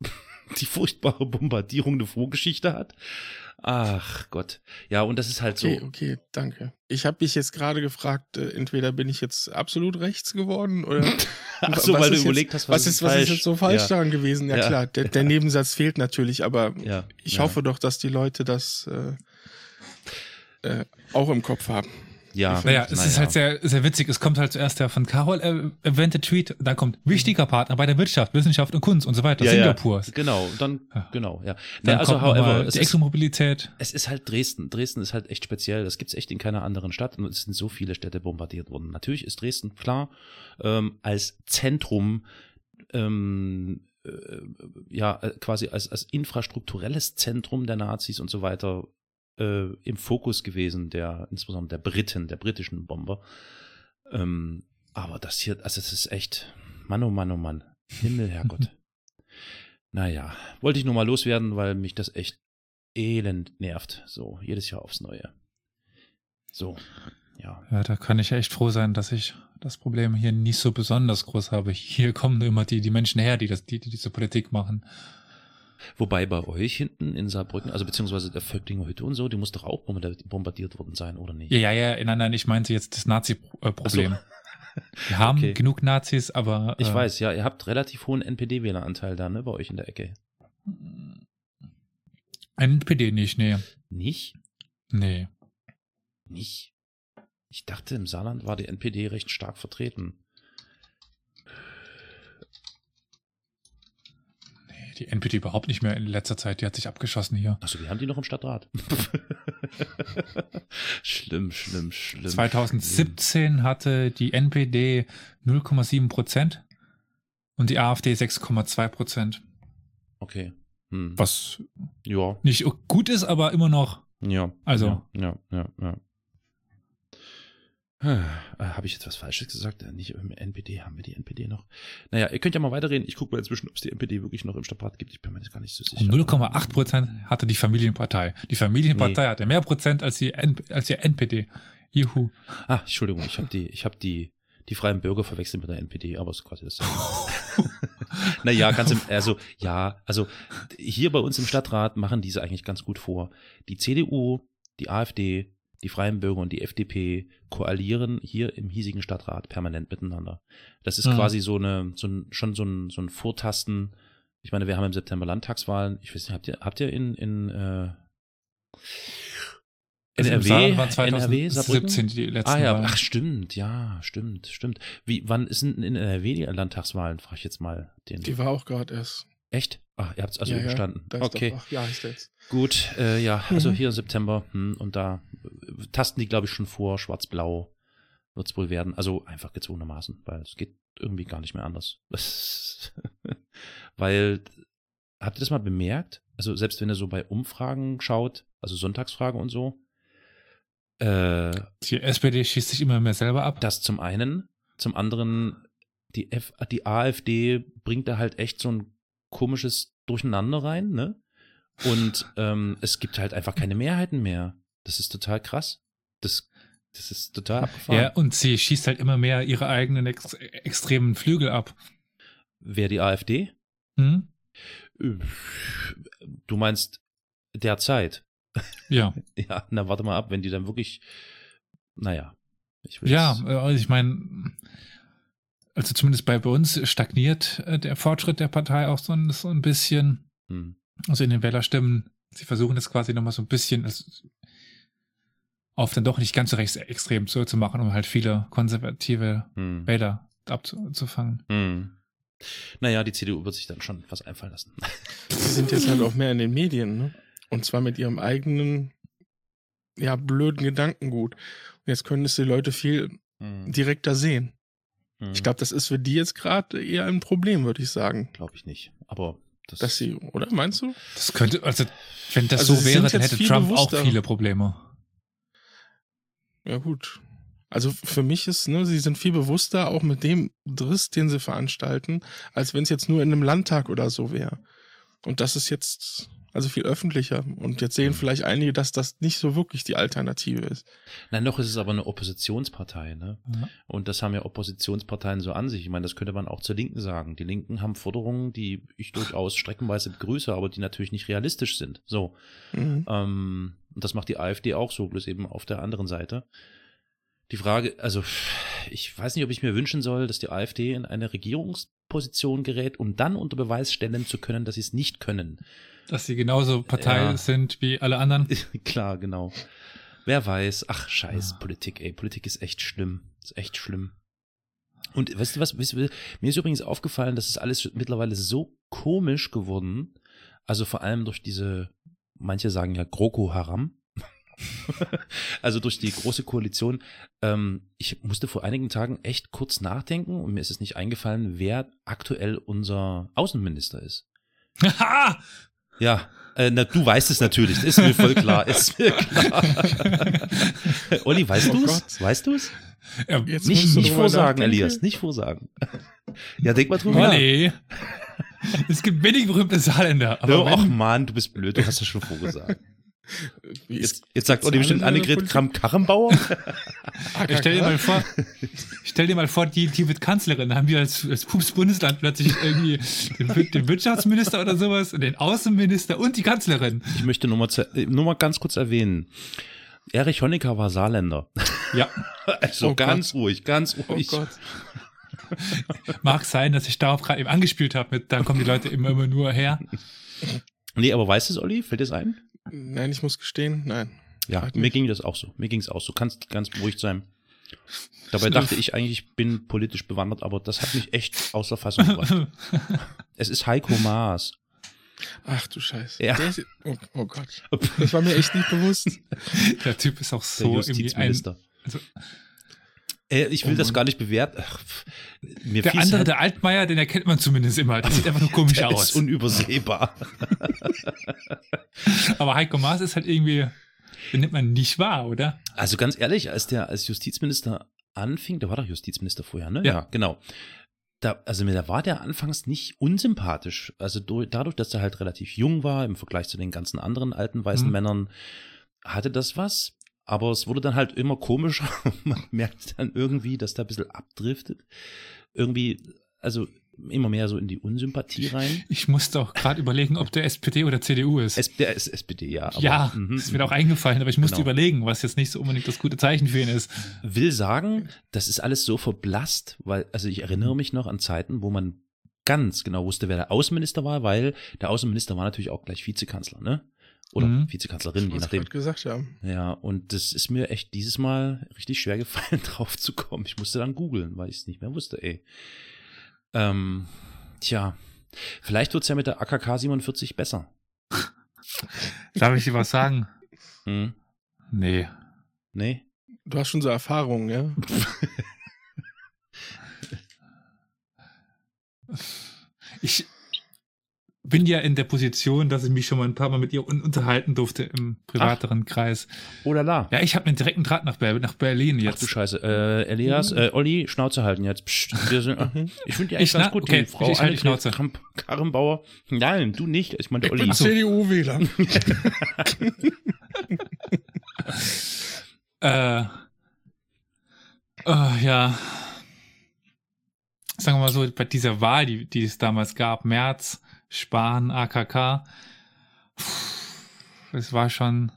die furchtbare Bombardierung eine Vorgeschichte hat. Ach Gott. Ja, und das ist halt Okay, so. okay, danke. Ich habe mich jetzt gerade gefragt, äh, entweder bin ich jetzt absolut rechts geworden oder Ach so, was weil du ist überlegt jetzt, hast, was ist, was ist jetzt so falsch ja. daran gewesen? Ja, Ja. klar, der, der Nebensatz fehlt natürlich, aber ich hoffe doch, dass die Leute das äh, äh, auch im Kopf haben. Ja, Naja, es ist naja. halt sehr, sehr witzig. Es kommt halt zuerst der von Carol äh, erwähnte Tweet, dann kommt wichtiger Partner bei der Wirtschaft, Wissenschaft und Kunst und so weiter. ja, Singapur. Ja, genau, dann, Ja. genau, ja. Dann Ja, also, however, es die ist, Exomobilität. es ist halt Dresden. Dresden ist halt echt speziell. Das gibt's echt in keiner anderen Stadt und es sind so viele Städte bombardiert worden. Natürlich ist Dresden klar ähm, als Zentrum ähm, äh, ja äh, quasi als, als infrastrukturelles Zentrum der Nazis und so weiter äh, im Fokus gewesen, der insbesondere der Briten, der britischen Bomber. Ähm, aber das hier, also es ist echt, Mann, oh Mann, oh Mann, Himmel, Herrgott. naja, wollte ich nur mal loswerden, weil mich das echt elend nervt. So, jedes Jahr aufs Neue. So, ja. Ja, da kann ich echt froh sein, dass ich das Problem hier nicht so besonders groß habe. Hier kommen immer die, die Menschen her, die, das, die, die diese Politik machen. Wobei bei euch hinten in Saarbrücken, also beziehungsweise der Völklinger Hütte und so, die muss doch auch bombardiert worden sein, oder nicht? Ja, ja, ja, nein, nein, ich meinte jetzt das Nazi-Problem. Wir haben Okay. genug Nazis, aber. Ich äh, weiß, ja, ihr habt relativ hohen NPD-Wähleranteil da, ne, bei euch in der Ecke. NPD nicht, nee. Nicht? Nee. Nicht? Ich dachte, im Saarland war die NPD recht stark vertreten. Die NPD überhaupt nicht mehr in letzter Zeit, die hat sich abgeschossen hier. Achso, wir haben die noch im Stadtrat. schlimm, schlimm, schlimm. 2017 hatte die NPD 0,7 Prozent und die AfD 6,2 Prozent. Okay. Hm. Was Ja, nicht gut ist, aber immer noch. ja. Also. Ja, ja, ja. ja. Äh, Habe ich jetzt was Falsches gesagt? Äh, Nicht im NPD, haben wir die NPD noch? Naja, ihr könnt ja mal weiterreden. Ich gucke mal inzwischen, ob es die NPD wirklich noch im Stadtrat gibt. Ich bin mir jetzt gar nicht so sicher. Und 0,8 Prozent hatte die Familienpartei. Die Familienpartei hatte mehr Prozent als die, N als die NPD. Juhu. Ah, Entschuldigung, ich habe die, ich habe die, die Freien Bürger verwechselt mit der NPD, aber es ist quasi das. naja, ganz im, also, ja, also hier bei uns im Stadtrat machen diese eigentlich ganz gut vor. Die CDU, die AfD, die Freien Bürger und die FDP koalieren hier im hiesigen Stadtrat permanent miteinander. Das ist Mhm. quasi so eine, so ein, schon so ein, so ein Vortasten. Ich meine, wir haben im September Landtagswahlen. Ich weiß nicht, habt ihr, habt ihr in, in, äh, Also im NRW, Saarland waren NRW, Saarbrücken? 2017 die letzten Ah ja, Wahlen. ach stimmt, ja, stimmt, stimmt. Wie, wann ist denn in NRW die Landtagswahlen? Frage ich jetzt mal den. Die war auch gerade erst. Echt? Ah, ihr habt es also Ja, ja, überstanden. Ist okay, Doch, ach, ja, ist jetzt. gut, äh, ja, also Mhm. hier im September hm, und da äh, tasten die, glaube ich, schon vor, schwarz-blau wird es wohl werden. Also einfach gezwungenermaßen, weil es geht irgendwie gar nicht mehr anders. Weil, habt ihr das mal bemerkt? Also selbst wenn ihr so bei Umfragen schaut, also Sonntagsfrage und so, äh, Die SPD schießt sich immer mehr selber ab. das zum einen. Zum anderen, die, F die AfD bringt da halt echt so ein komisches Durcheinander rein, ne? Und ähm, es gibt halt einfach keine Mehrheiten mehr. Das ist total krass. Das, das ist total abgefahren. Ja, und sie schießt halt immer mehr ihre eigenen ex extremen Flügel ab. Wer die AfD? Hm? Du meinst derzeit? Ja. Ja, na warte mal ab, wenn die dann wirklich, naja. Ich will Ja, also ich meine, also zumindest bei uns stagniert äh, der Fortschritt der Partei auch so ein, so ein bisschen. Hm. Also in den Wählerstimmen, sie versuchen das quasi nochmal so ein bisschen also auf dann doch nicht ganz so rechtsextrem zu, zu machen, um halt viele konservative Hm. Wähler abzufangen. Hm. Naja, die CDU wird sich dann schon was einfallen lassen. Sie sind jetzt halt auch mehr in den Medien, ne? Und zwar mit ihrem eigenen, ja, blöden Gedankengut. Und jetzt können es die Leute viel Hm. direkter sehen. Hm. Ich glaube, das ist für die jetzt gerade eher ein Problem, würde ich sagen. Glaube ich nicht. Aber das, Dass sie, oder meinst du? Das könnte, also wenn das Also so wäre, dann hätte Trump auch bewusster. viele Probleme. Ja, gut. Also für mich ist, ne, sie sind viel bewusster auch mit dem Driss, den sie veranstalten, als wenn es jetzt nur in einem Landtag oder so wäre. Und das ist jetzt, also viel öffentlicher. Und jetzt sehen vielleicht einige, dass das nicht so wirklich die Alternative ist. Nein, noch ist es aber eine Oppositionspartei, ne? Ja. Und das haben ja Oppositionsparteien so an sich. Ich meine, das könnte man auch zur Linken sagen. Die Linken haben Forderungen, die ich durchaus streckenweise begrüße, aber die natürlich nicht realistisch sind. So. Mhm. Ähm, und das macht die AfD auch so, bloß eben auf der anderen Seite. Die Frage, also ich weiß nicht, ob ich mir wünschen soll, dass die AfD in eine Regierungsposition gerät, um dann unter Beweis stellen zu können, dass sie es nicht können. Dass sie genauso Partei Ja. sind wie alle anderen. Klar, genau. Wer weiß, ach scheiß Ah. Politik, ey, Politik ist echt schlimm. Ist echt schlimm. Und weißt du was, weißt du, mir ist übrigens aufgefallen, dass es alles mittlerweile so komisch geworden, also vor allem durch diese, manche sagen ja GroKo Haram, also durch die große Koalition. Ähm, ich musste vor einigen Tagen echt kurz nachdenken und mir ist es nicht eingefallen, wer aktuell unser Außenminister ist. Haha! Ja, äh, na, du weißt es natürlich, ist mir voll klar, ist mir klar. Olli, weißt Oh du es? Weißt du es? ja, Jetzt Nicht, nicht vorsagen. Elias, nicht vorsagen. Ja, denk mal drüber nach. Olli. Es gibt wenig berühmte Saarländer. Aber ach Mann, du bist blöd, du hast es schon vorgesagt. Jetzt, jetzt sagt Olli bestimmt Annegret? Kramp-Karrenbauer. ich stell dir mal vor, stell dir mal vor, die, die wird Kanzlerin, haben wir als, als Pups-Bundesland plötzlich irgendwie den, den Wirtschaftsminister oder sowas und den Außenminister und die Kanzlerin. Ich möchte nur mal, zu, nur mal ganz kurz erwähnen. Erich Honecker war Saarländer. Ja, Also Oh ganz ruhig, ganz Oh ruhig. Gott. mag sein, dass ich darauf gerade eben angespielt habe, mit, da kommen die Leute immer, immer nur her. Nee, aber weißt du es, Olli? Fällt dir das ein? Nein, ich muss gestehen, nein. Ja, mir nicht. ging das auch so. Mir ging es auch so. Kannst ganz beruhigt sein. Dabei dachte ich eigentlich, ich bin politisch bewandert, aber das hat mich echt außer Fassung gebracht. Es ist Heiko Maas. Ach du Scheiße. Ja. Ist, oh, oh Gott. Das war mir echt nicht bewusst. Der Typ ist auch Der so irgendwie ein. Also- äh, ich will Oh das Mann. gar nicht bewerten. Der andere, halt, der Altmaier, den erkennt man zumindest immer. Der sieht einfach nur komisch der aus. ist unübersehbar. Aber Heiko Maas ist halt irgendwie, den nimmt man nicht wahr, oder? Also ganz ehrlich, als der als Justizminister anfing, der war doch Justizminister vorher, ne? Ja. genau. Da, also mir, da war der anfangs nicht unsympathisch. Also durch, dadurch, dass er halt relativ jung war im Vergleich zu den ganzen anderen alten weißen Mhm. Männern, hatte das was. Aber es wurde dann halt immer komischer. Man merkt dann irgendwie, dass der ein bisschen abdriftet. Irgendwie, also immer mehr so in die Unsympathie rein. Ich musste auch gerade überlegen, ob der SPD oder CDU ist. S der ist SPD, ja. aber- ja, mhm, ist mir mhm. auch eingefallen, aber ich musste Genau. überlegen, was jetzt nicht so unbedingt das gute Zeichen für ihn ist. will sagen, das ist alles so verblasst, weil, also ich erinnere mich noch an Zeiten, wo man ganz genau wusste, wer der Außenminister war, weil der Außenminister war natürlich auch gleich Vizekanzler, ne? Oder Mhm. Vizekanzlerin, je nachdem. gesagt haben. Ja, und das ist mir echt dieses Mal richtig schwer gefallen, drauf zu kommen. Ich musste dann googeln, weil ich es nicht mehr wusste, ey. Ähm, tja, vielleicht wird's ja mit der AKK 47 besser. Darf ich dir was sagen? Hm? Nee. Nee? Du hast schon so Erfahrungen, ja? Ich bin ja in der Position, dass ich mich schon mal ein paar Mal mit ihr un unterhalten durfte im privateren Kreis. Oh la la. Ja, ich habe einen direkten Draht nach, Ber nach Berlin Ach jetzt. du Scheiße. Äh, Elias, äh, Olli, Schnauze halten jetzt. Psst, wir sind, ich finde die eigentlich Ich ganz gut, okay, die Frau ich Annegret Schnauze. Kramp Karrenbauer. Nein, du nicht. Ich meine, der Ich Olli. bin CDU-Wähler. Äh, äh, ja. Sagen wir mal so, bei dieser Wahl, die, die es damals gab, März, Spahn, AKK, es war schon,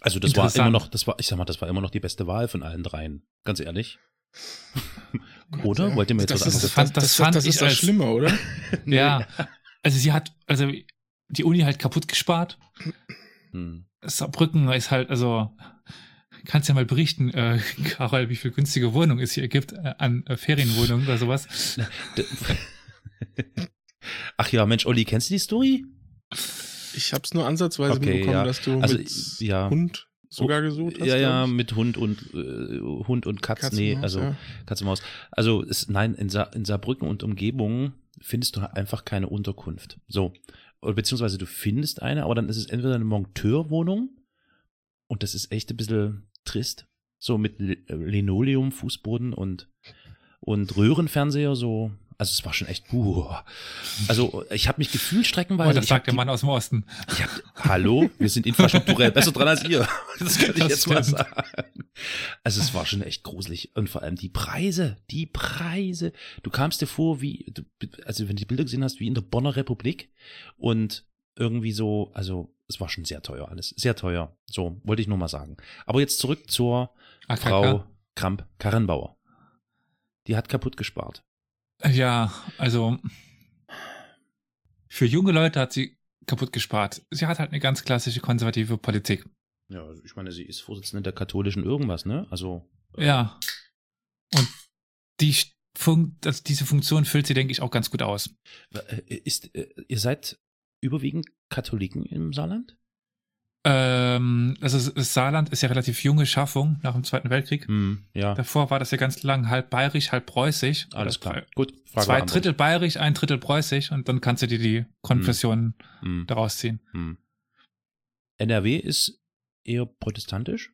Also das war immer noch, das war, ich sag mal, das war immer noch die beste Wahl von allen dreien. Ganz ehrlich. Oder? Ja. Wollt ihr mir jetzt das was ist, anderes das, fand- das, das das, fand das ich ist das als- Schlimme, oder? ja. Also sie hat, also die Uni halt kaputt gespart. Hm. Saarbrücken ist halt, also, kannst ja mal berichten, äh, Karol, wie viel günstige Wohnung es hier gibt äh, an äh, Ferienwohnungen oder sowas. Ach ja, Mensch, Olli, kennst du die Story? Ich habe es nur ansatzweise Okay, mitbekommen, ja. dass du Also, mit ja. Hund sogar gesucht hast. ja, ja, mit Hund und äh, Hund und Katz, Katze, nee, also ja. Katze Maus. Also es, nein, in, Sa in Saarbrücken und Umgebung findest du einfach keine Unterkunft. So. Oder beziehungsweise du findest eine, aber dann ist es entweder eine Monteurwohnung und das ist echt ein bisschen trist. So mit Li- Linoleum, Fußboden und, und Röhrenfernseher, so Also es war schon echt, puh. Also ich habe mich gefühlt streckenweise. Oh, das ich sagt der Mann aus dem Osten. Ich hab, hallo, wir sind infrastrukturell besser dran als ihr. Das kann ich Das jetzt mal stimmt. sagen. Also es war schon echt gruselig. Und vor allem die Preise, die Preise. Du kamst dir vor wie, du, also wenn du die Bilder gesehen hast, wie in der Bonner Republik. Und irgendwie so, also es war schon sehr teuer alles. Sehr teuer. So, wollte ich nur mal sagen. Aber jetzt zurück zur AKK. Frau Kramp-Karrenbauer. Die hat kaputt gespart. Ja, also für junge Leute hat sie kaputt gespart. Sie hat halt eine ganz klassische konservative Politik. Ja, also ich meine, sie ist Vorsitzende der katholischen irgendwas, ne? Also. äh, Ja. Und die Fun also diese Funktion füllt sie, denke ich, auch ganz gut aus. Äh, Ist, äh, ihr seid überwiegend Katholiken im Saarland? Ähm, also das Saarland ist ja relativ junge Schaffung nach dem Zweiten Weltkrieg. Hm, ja, Davor war das ja ganz lang halb bayerisch, halb preußisch. alles klar. Gut, Frage Zwei. Drittel bayerisch, ein Drittel preußisch und dann kannst du dir die Konfession Hm, daraus ziehen. hm. NRW ist eher protestantisch?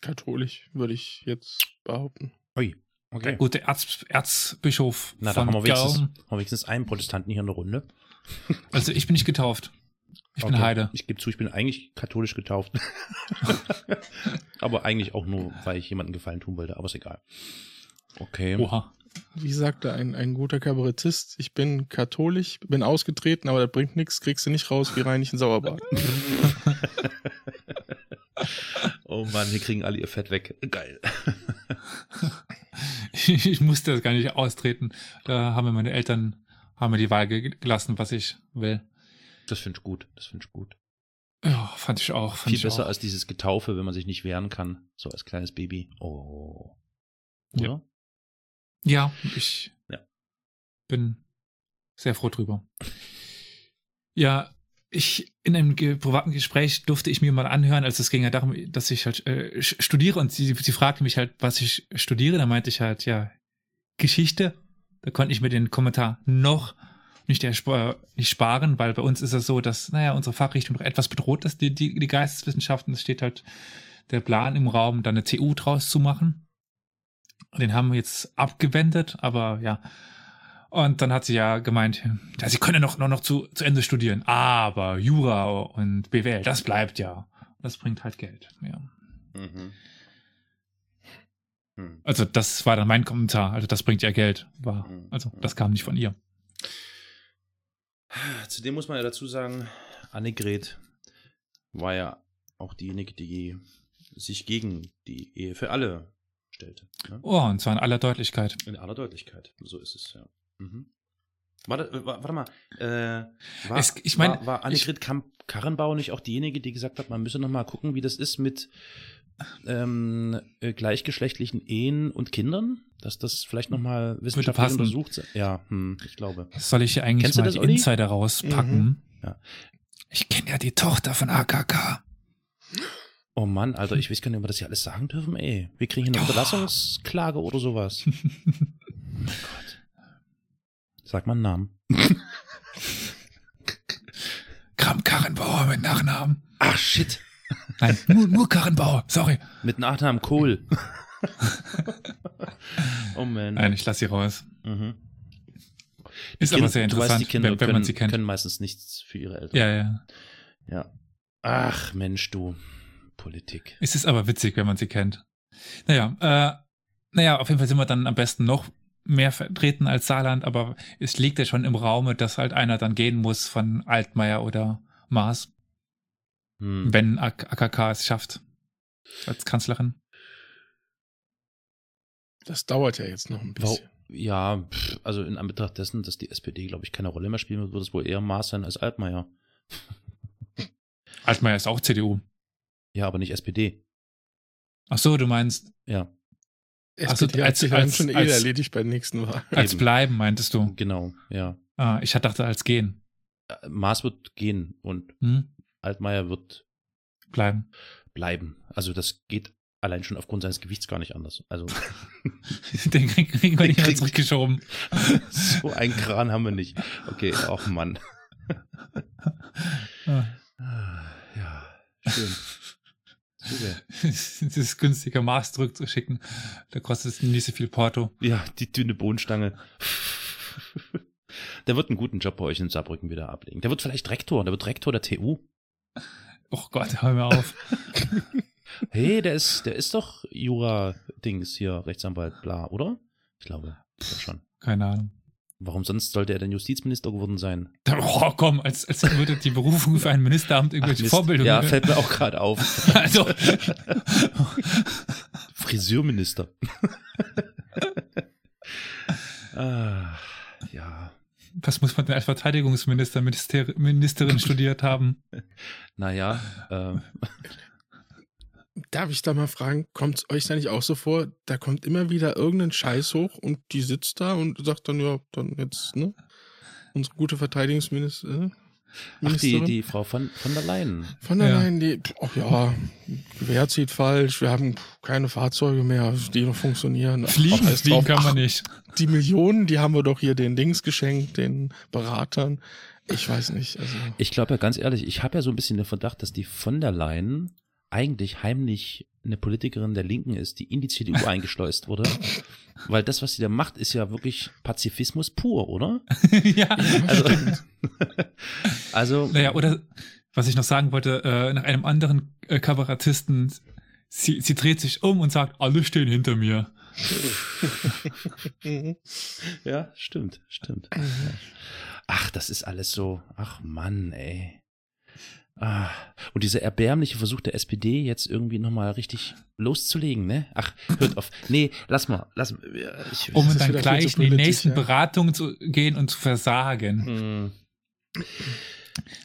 Katholisch, würde ich jetzt behaupten. Ui, okay. Gut, der Erz, Erzbischof Na, da haben wir, wenigstens, haben wir wenigstens einen Protestanten hier in der Runde. Also ich bin nicht getauft. Ich bin Okay. Heide. Ich gebe zu, ich bin eigentlich katholisch getauft. aber eigentlich auch nur, weil ich jemandem Gefallen tun wollte, aber ist egal. Okay. Oha. Wie sagte ein, ein guter Kabarettist, ich bin katholisch, bin ausgetreten, aber das bringt nichts, kriegst du nicht raus wie reinig ein Sauerbad. Oh Mann, hier kriegen alle ihr Fett weg. Geil. Ich, ich musste das gar nicht austreten. Da haben mir meine Eltern haben mir die Wahl ge- gelassen, was ich will. Das finde ich gut. Das finde ich gut. Ja, fand ich auch. Fand Viel ich besser auch. als dieses Getaufe, wenn man sich nicht wehren kann. So als kleines Baby. Oh. Ja. Oder? Ja, ich Ja. bin sehr froh drüber. Ja, ich in einem ge privaten Gespräch durfte ich mir mal anhören, als es ging ja darum, dass ich halt äh, studiere und sie, sie fragte mich halt, was ich studiere. Da meinte ich halt, ja, Geschichte. Da konnte ich mir den Kommentar noch nicht, erspar nicht sparen, weil bei uns ist es so, dass, naja, unsere Fachrichtung noch etwas bedroht ist, die, die, die Geisteswissenschaften. Es steht halt der Plan im Raum, da eine TU draus zu machen. Den haben wir jetzt abgewendet, aber ja. Und dann hat sie ja gemeint, ja, sie können noch, noch, noch zu, zu Ende studieren, aber Jura und BWL, das bleibt ja. Das bringt halt Geld. Ja. Mhm. Hm. Also das war dann mein Kommentar. Also das bringt ja Geld. War, Mhm. also das kam nicht von ihr. Zudem muss man ja dazu sagen, Annegret war ja auch diejenige, die sich gegen die Ehe für alle stellte. Ne? Oh, und zwar in aller Deutlichkeit. In aller Deutlichkeit. So ist es, ja. Mhm. Warte, äh, wa- warte mal. Äh, war, Es- ich mein, war, war Annegret Kamp-Karrenbauer nicht auch diejenige, die gesagt hat, man müsse noch mal gucken, wie das ist mit ähm, äh, gleichgeschlechtlichen Ehen und Kindern? Dass das vielleicht noch mal wissenschaftlich untersucht sei? Ja, hm, ich glaube. Soll ich hier eigentlich Kennst mal das, die Olli? Insider rauspacken? Mhm. Ja. Ich kenne ja die Tochter von AKK. Oh Mann, Alter, ich weiß gar nicht, ob wir das hier alles sagen dürfen, ey. Wir kriegen hier eine. Unterlassungsklage oder sowas. Oh Gott. Sag mal einen Namen. Kram Karrenbauer mit Nachnamen. Ach, shit. Nein, nur, nur Karrenbauer. Sorry. Mit Nachnamen Kohl. oh man. Nein, ich lasse sie raus. Mhm. Ist Kind- aber sehr du weißt, interessant, die Kinder wenn, wenn können, man sie kennt. können meistens nichts für ihre Eltern. Ja, ja. ja. Ach, Mensch, du. Politik. Es ist aber witzig, wenn man sie kennt. Naja, äh, naja, auf jeden Fall sind wir dann am besten noch mehr vertreten als Saarland, aber es liegt ja schon im Raume, dass halt einer dann gehen muss von Altmaier oder Maas, Hm. wenn AK AKK es schafft. Als Kanzlerin. Das dauert ja jetzt noch ein Wow. bisschen. Ja, also in Anbetracht dessen, dass die SPD, glaube ich, keine Rolle mehr spielen wird, wird es wohl eher Maß sein als Altmaier. Altmaier ist auch CDU. Ja, aber nicht SPD. Ach so, du meinst Ja, Also SPD als- hat sich als- schon eh als- erledigt bei der nächsten Wahl. als Eben. bleiben, meintest du? genau, ja. Ah, ich dachte als gehen. Äh, Maß wird gehen und Hm? Altmaier wird Bleiben. bleiben. Also das geht allein schon aufgrund seines Gewichts gar nicht anders. Also Den kriegen wir nicht mehr zurückgeschoben. so einen Kran haben wir nicht. Okay, ach Mann. Ah. Ja, schön. Super. Es ist günstiger, Maß zurückzuschicken. Da kostet es nicht so viel Porto. Ja, die dünne Bohnenstange. Der wird einen guten Job bei euch in Saarbrücken wieder ablegen. Der wird vielleicht Rektor, der wird Rektor der TU. Oh Gott, hör mir auf. Hey, der ist, der ist doch Jura-Dings hier, Rechtsanwalt, bla, oder? Ich glaube, ja schon. Keine Ahnung. Warum sonst sollte er denn Justizminister geworden sein? Oh, komm, als, als würde die Berufung für ein Ministeramt irgendwelche. Vorbildungen. Ja, fällt mir auch gerade auf. also, Friseurminister. ah, was muss man denn als Verteidigungsminister, Minister, Ministerin studiert haben? naja, äh, Darf ich da mal fragen, kommt es euch da nicht auch so vor, da kommt immer wieder irgendein Scheiß hoch und die sitzt da und sagt dann, ja, dann jetzt, ne? Unsere gute Verteidigungsministerin. Ach, die, die Frau von, von der Leyen. Von der Ja. Leyen, die, ach ja, Gewehr zieht falsch, wir haben keine Fahrzeuge mehr, die noch funktionieren. Ach, Fliegen, scheiß fliegen drauf. kann man Ach, nicht. Die Millionen, die haben wir doch hier den Dings geschenkt, den Beratern. Ich weiß nicht, also. Ich glaube ja ganz ehrlich, ich habe ja so ein bisschen den Verdacht, dass die von der Leyen eigentlich heimlich eine Politikerin der Linken ist, die in die CDU eingeschleust wurde. Weil das, was sie da macht, ist ja wirklich Pazifismus pur, oder? ja. Also, also Naja, oder was ich noch sagen wollte, äh, nach einem anderen äh, Kabarettisten, sie, sie dreht sich um und sagt, alle stehen hinter mir. Mhm. ja, stimmt, stimmt. Ach, das ist alles so, ach Mann, ey. Ah, und dieser erbärmliche Versuch der SPD jetzt irgendwie nochmal richtig loszulegen, ne? Ach, hört auf. Nee, lass mal, lass mal. Ich, Um dann gleich in die nächsten ja. Beratungen zu gehen und zu versagen. Hm,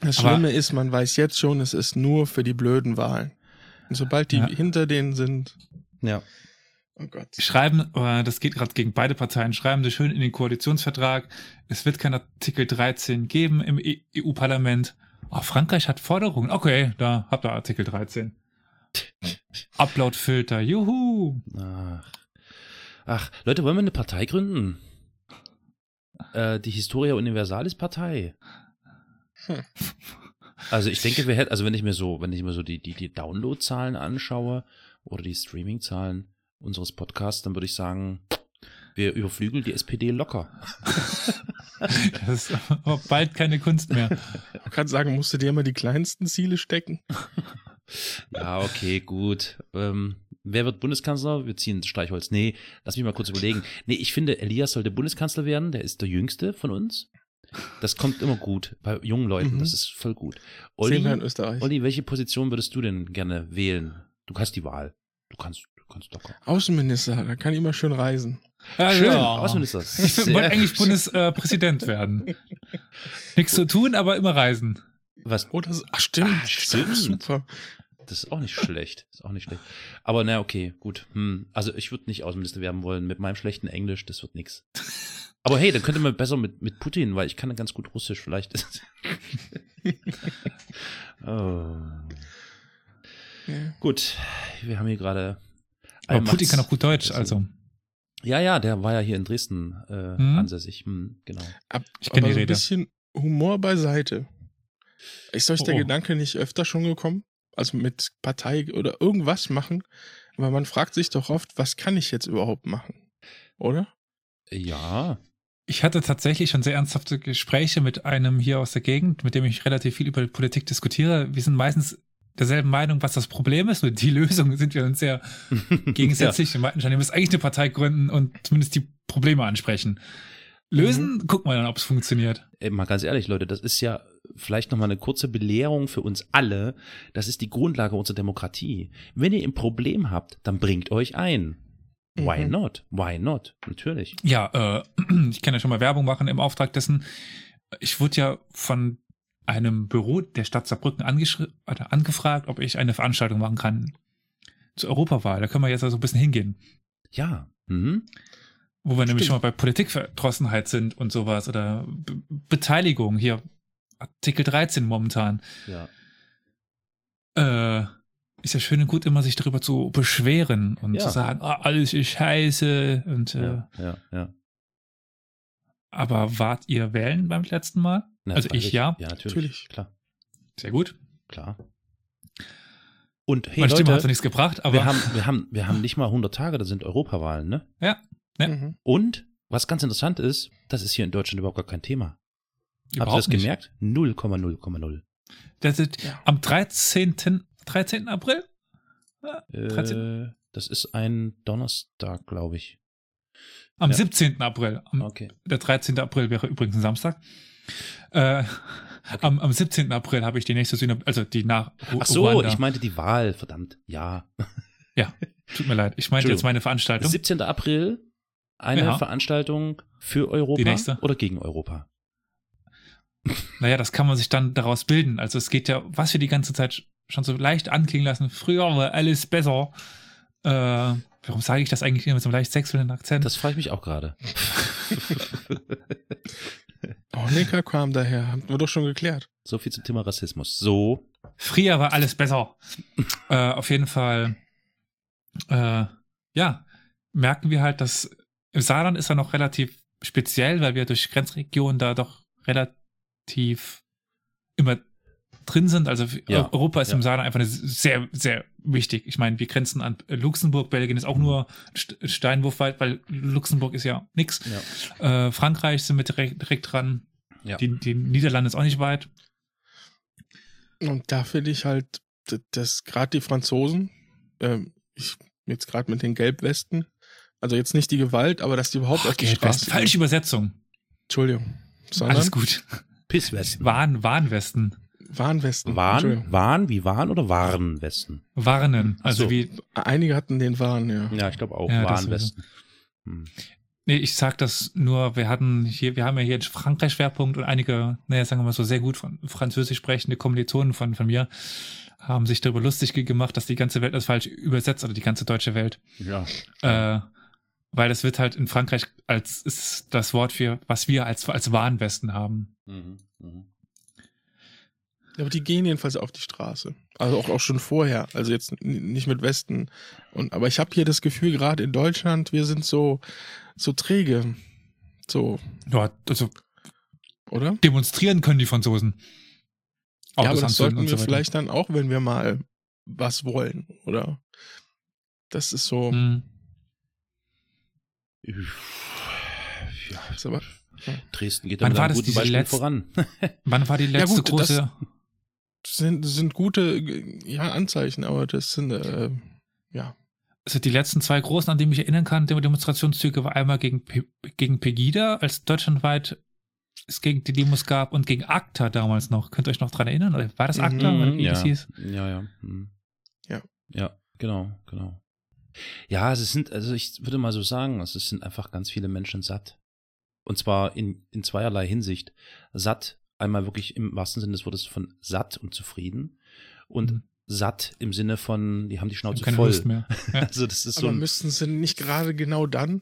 Das Aber- Schlimme ist, man weiß jetzt schon, es ist nur für die blöden Wahlen. Und sobald die Ja. hinter denen sind, ja. oh Gott. Schreiben, äh, das geht gerade gegen beide Parteien, schreiben sie schön in den Koalitionsvertrag, es wird kein Artikel 13 geben im E- EU-Parlament. Oh, Frankreich hat Forderungen. Okay, da habt ihr Artikel 13. Upload-Filter, juhu. Ach. Ach, Leute, wollen wir eine Partei gründen? Äh, die Historia Universalis Partei. Hm. Also ich denke, wir hätten, also wenn ich mir so, wenn ich mir so die, die, die Download-Zahlen anschaue oder die Streaming-Zahlen unseres Podcasts, dann würde ich sagen, wir überflügeln die SPD locker. Das ist aber bald keine Kunst mehr. Ich kann sagen, musst du dir immer die kleinsten Ziele stecken. Ja, okay, gut. Ähm, wer wird Bundeskanzler? Wir ziehen das Streichholz. Nee, lass mich mal kurz überlegen. Nee, ich finde, Elias sollte Bundeskanzler werden. Der ist der Jüngste von uns. Das kommt immer gut bei jungen Leuten. Mhm. Das ist voll gut. Olli, Österreich. Olli, welche Position würdest du denn gerne wählen? Du hast die Wahl. Du kannst, du kannst locker. Außenminister, da kann ich immer schön reisen. Ja, Schön, ja. Außenminister. Ich wollte eigentlich. Bundespräsident werden. Nichts zu tun, aber immer reisen. Was? Oder so, ach stimmt, Ah, stimmt. super. Das ist auch nicht schlecht. Das ist auch nicht schlecht. Aber na, okay, gut. Hm. Also ich würde nicht Außenminister werden wollen mit meinem schlechten Englisch. Das wird nix. Aber hey, dann könnte man besser mit, mit Putin, weil ich kann ganz gut Russisch. Vielleicht ist oh. Ja. Gut, wir haben hier gerade. Aber Putin kann auch gut Deutsch, also. Ja, ja, der war ja hier in Dresden äh, Mhm. ansässig. Hm, genau. Ab, Ich kenn aber die so ein Rede. bisschen Humor beiseite. Ist euch der Oh, oh. Gedanke nicht öfter schon gekommen? Also mit Partei oder irgendwas machen? Aber man fragt sich doch oft, was kann ich jetzt überhaupt machen? Oder? Ja, Ich hatte tatsächlich schon sehr ernsthafte Gespräche mit einem hier aus der Gegend, mit dem ich relativ viel über Politik diskutiere. Wir sind meistens derselben Meinung, was das Problem ist. Nur die Lösung sind wir uns sehr gegensätzlich. Wir meinten schon, ihr müsst eigentlich eine Partei gründen und zumindest die Probleme ansprechen. Lösen, gucken wir dann, ob es funktioniert. Ey, mal ganz ehrlich, Leute, das ist ja vielleicht nochmal eine kurze Belehrung für uns alle. Das ist die Grundlage unserer Demokratie. Wenn ihr ein Problem habt, dann bringt euch ein. Why Mhm. not? Why not? Natürlich. Ja, äh, ich kann ja schon mal Werbung machen im Auftrag dessen. Ich wurde ja von einem Büro der Stadt Saarbrücken oder angefragt, ob ich eine Veranstaltung machen kann zur Europawahl. Da können wir jetzt also ein bisschen hingehen. Ja. Mhm. Wo wir nämlich Stimmt. schon mal bei Politikverdrossenheit sind und sowas oder Be Beteiligung hier. Artikel 13 momentan. Ja. Äh, ist ja schön und gut, immer sich darüber zu beschweren und Ja. zu sagen, ah, alles ist scheiße. Und, äh, Ja, ja, ja. Aber wart ihr wählen beim letzten Mal? Na, also ich ja. Ja, natürlich. Natürlich. Klar, Sehr gut. klar. Und hey, Meine Stimme hat Leute, nichts gebracht, aber wir haben, wir, haben, wir haben nicht mal 100 Tage, da sind Europawahlen, ne? Ja. Mhm. Und was ganz interessant ist, das ist hier in Deutschland überhaupt gar kein Thema. Habt ihr das nicht. gemerkt? 0,0,0. Das ist Ja. am 13. 13. April? Ja, 13. Äh, das ist ein Donnerstag, glaube ich. Am ja. 17. April. Am, Okay. Der 13. April wäre übrigens ein Samstag. Äh, am, am 17. April habe ich die nächste Sühne, also die nach Ru Ach so, Ruanda. ich meinte die Wahl, verdammt. Ja. Tut mir leid. Ich meinte jetzt meine Veranstaltung. 17. April, eine Ja. Veranstaltung für Europa Die nächste. oder gegen Europa? Naja, das kann man sich dann daraus bilden. Also es geht ja, was wir die ganze Zeit schon so leicht anklingen lassen, früher war alles besser. Äh, warum sage ich das eigentlich immer mit so einem leicht sexuellen Akzent? Das frage ich mich auch gerade. Honecker kam daher, haben wir doch schon geklärt. so viel zum Thema Rassismus. So. Früher war alles besser. äh, auf jeden Fall, äh, ja, merken wir halt, dass im Saarland ist er noch relativ speziell, weil wir durch Grenzregionen da doch relativ immer drin sind. Also Ja, Europa ist ja. im Saarland einfach sehr, sehr wichtig. Ich meine, wir grenzen an Luxemburg, Belgien ist auch nur St Steinwurfweit, weil Luxemburg ist ja nix. Ja. Äh, Frankreich sind wir direkt, direkt dran. Ja. Die, die Niederlande ist auch nicht weit. Und da finde ich halt, dass gerade die Franzosen, ähm, ich jetzt gerade mit den Gelbwesten, also jetzt nicht die Gewalt, aber dass die überhaupt auf die Gelbwesten. Straße Falsche Übersetzung. Entschuldigung. Sondern Alles gut. Pisswesten. Warn, Warnwesten. Warnwesten. Waren, Entschuldigung. waren, wie waren oder waren Westen? Warnen. Also so. wie, Einige hatten den Warn, ja. Ja, ich glaube auch. Ja, das waren Westen. Hm. Nee, ich sag das nur, wir hatten hier, wir haben ja hier einen Frankreich-Schwerpunkt und einige, naja, sagen wir mal so sehr gut von Französisch sprechende Kommilitonen von, von mir haben sich darüber lustig gemacht, dass die ganze Welt das falsch übersetzt oder die ganze deutsche Welt. Ja. Äh, weil das wird halt in Frankreich als ist das Wort für, was wir als, als Warnwesten haben. Mhm. Mhm. Aber die gehen jedenfalls auf die Straße. Also auch, auch schon vorher. Also jetzt nicht mit Westen. Und, aber ich habe hier das Gefühl, gerade in Deutschland, wir sind so, so träge. So, Ja, also oder? demonstrieren können die Franzosen. ja, aber das sollten wir so vielleicht dann auch, wenn wir mal was wollen, oder? Das ist so. Hm. Ja. Ist aber, Dresden geht Wann da mit war einem das guten Beispiel letzte- voran. Wann war die letzte gut, das- große? das sind, sind gute ja, Anzeichen, aber das sind, äh, ja. Also die letzten zwei großen, an die ich mich erinnern kann, Dem- Demonstrationszüge war einmal gegen, gegen Pegida, als deutschlandweit es gegen die Demos gab und gegen ACTA damals noch. Könnt ihr euch noch dran erinnern? Oder war das Mhm, ACTA? oder wie ja. das hieß? Ja, ja. hm. Ja. Ja, genau, genau. Ja, es sind, also ich würde mal so sagen, es sind einfach ganz viele Menschen satt. Und zwar in, in zweierlei Hinsicht. Satt, einmal wirklich im wahrsten Sinne des Wortes von satt und zufrieden. Und Mhm. Satt im Sinne von, die haben die Schnauze hab keine voll. Lust mehr. Ja. Also das ist so Aber ein, müssten sie nicht gerade genau dann?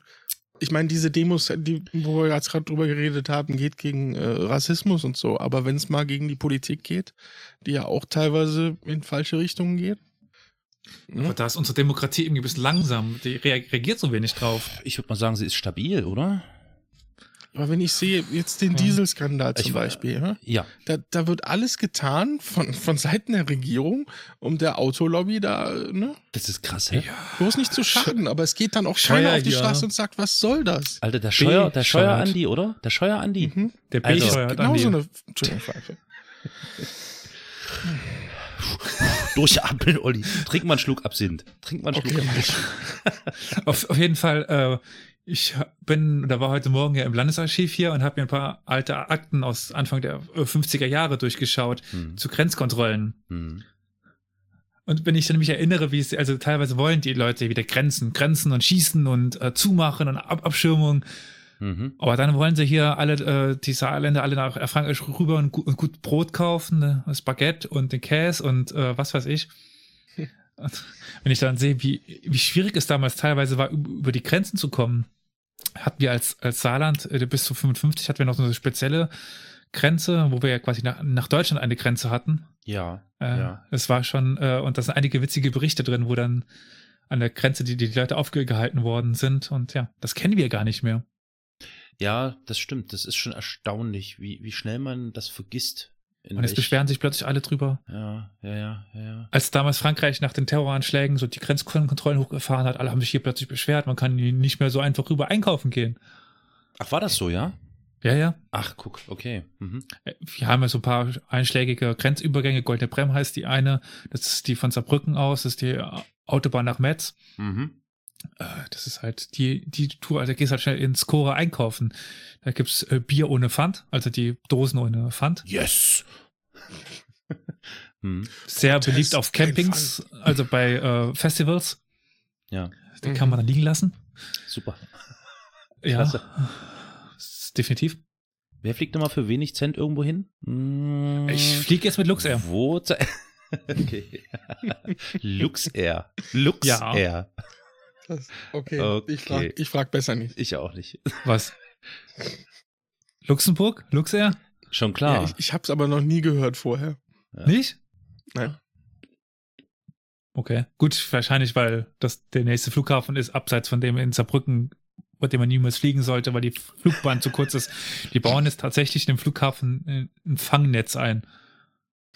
Ich meine, diese Demos, die, wo wir jetzt gerade drüber geredet haben, geht gegen äh, Rassismus und so. Aber wenn es mal gegen die Politik geht, die ja auch teilweise in falsche Richtungen geht. Aber Ne? da ist unsere Demokratie irgendwie ein bisschen langsam. Die rea- reagiert so wenig drauf. ich würde mal sagen, sie ist stabil, oder? Aber wenn ich sehe, jetzt den Ja. Dieselskandal zum Ich- Beispiel, ja, Ja. da, da wird alles getan von, von Seiten der Regierung, um der Autolobby da, ne, Das ist krass, hä? bloß nicht zu schaden. Aber es geht dann auch Scheuer, keiner auf die ja. Straße und sagt, was soll das? Alter, der Scheuer, der Bescheuert. Scheuer-Andi, oder? Der Scheuer-Andi. Mhm. Der Also, B-Steuer hat Genau Andi. so eine Entschuldigung, Pfeife. Durchatmen, Olli. Trink mal einen Schluck Absinth. Trink mal einen Okay, Schluck mach ich. Auf, auf jeden Fall, äh, ich bin, da war heute Morgen ja im Landesarchiv hier und habe mir ein paar alte Akten aus Anfang der äh, 50er Jahre durchgeschaut Hm. zu Grenzkontrollen. Hm. Und wenn ich dann mich erinnere, wie es, also teilweise wollen die Leute wieder Grenzen, Grenzen und schießen und äh, zumachen und Ab Abschirmung. Mhm. Aber dann wollen sie hier alle, äh, die Saarländer alle nach Frankreich rüber und, gu und gut Brot kaufen, ne? das Baguette und den Käse und äh, was weiß ich. Und wenn ich dann sehe, wie, wie schwierig es damals teilweise war, üb- über die Grenzen zu kommen, hatten wir als, als Saarland äh, bis zu 55 hatten wir noch so eine spezielle Grenze, wo wir ja quasi nach, nach Deutschland eine Grenze hatten. Ja, Äh, ja. Es war schon, äh, und da sind einige witzige Berichte drin, wo dann an der Grenze die, die Leute aufgehalten worden sind. Und ja, das kennen wir gar nicht mehr. Ja, das stimmt. Das ist schon erstaunlich, wie, wie schnell man das vergisst. Und jetzt beschweren sich plötzlich alle drüber. Ja, ja, ja, ja. Als damals Frankreich nach den Terroranschlägen so die Grenzkontrollen hochgefahren hat, alle haben sich hier plötzlich beschwert, man kann nicht mehr so einfach rüber einkaufen gehen. Ach, war das so, ja? Ja, ja. Ach, guck, okay. Mhm. Wir haben ja so ein paar einschlägige Grenzübergänge. Goldene Brem heißt die eine. Das ist die von Saarbrücken aus. Das ist die Autobahn nach Metz. Mhm. Äh, Das ist halt die, die Tour. Also, da gehst halt schnell ins Cora einkaufen. Da gibt's äh, Bier ohne Pfand. Also die Dosen ohne Pfand. Yes! hm. Sehr Protest, beliebt auf Campings. Also bei äh, Festivals. Ja, Den kann man dann liegen lassen. super. Ja. Klasse. Ist Definitiv. Wer fliegt immer für wenig Cent irgendwo hin? Hm, Ich fliege jetzt mit Luxair. Wo? okay. Luxair. Luxair. Das, okay, Okay. ich frage ich frag besser nicht. Ich auch nicht. Was? Luxemburg? Luxair? Schon Ja, klar. ich ich habe es aber noch nie gehört vorher. Ja. Nicht? Nein. Okay. Gut, wahrscheinlich, weil das der nächste Flughafen ist, abseits von dem in Saarbrücken, bei dem man niemals fliegen sollte, weil die Flugbahn zu kurz ist. Die bauen jetzt tatsächlich in dem Flughafen ein Fangnetz ein.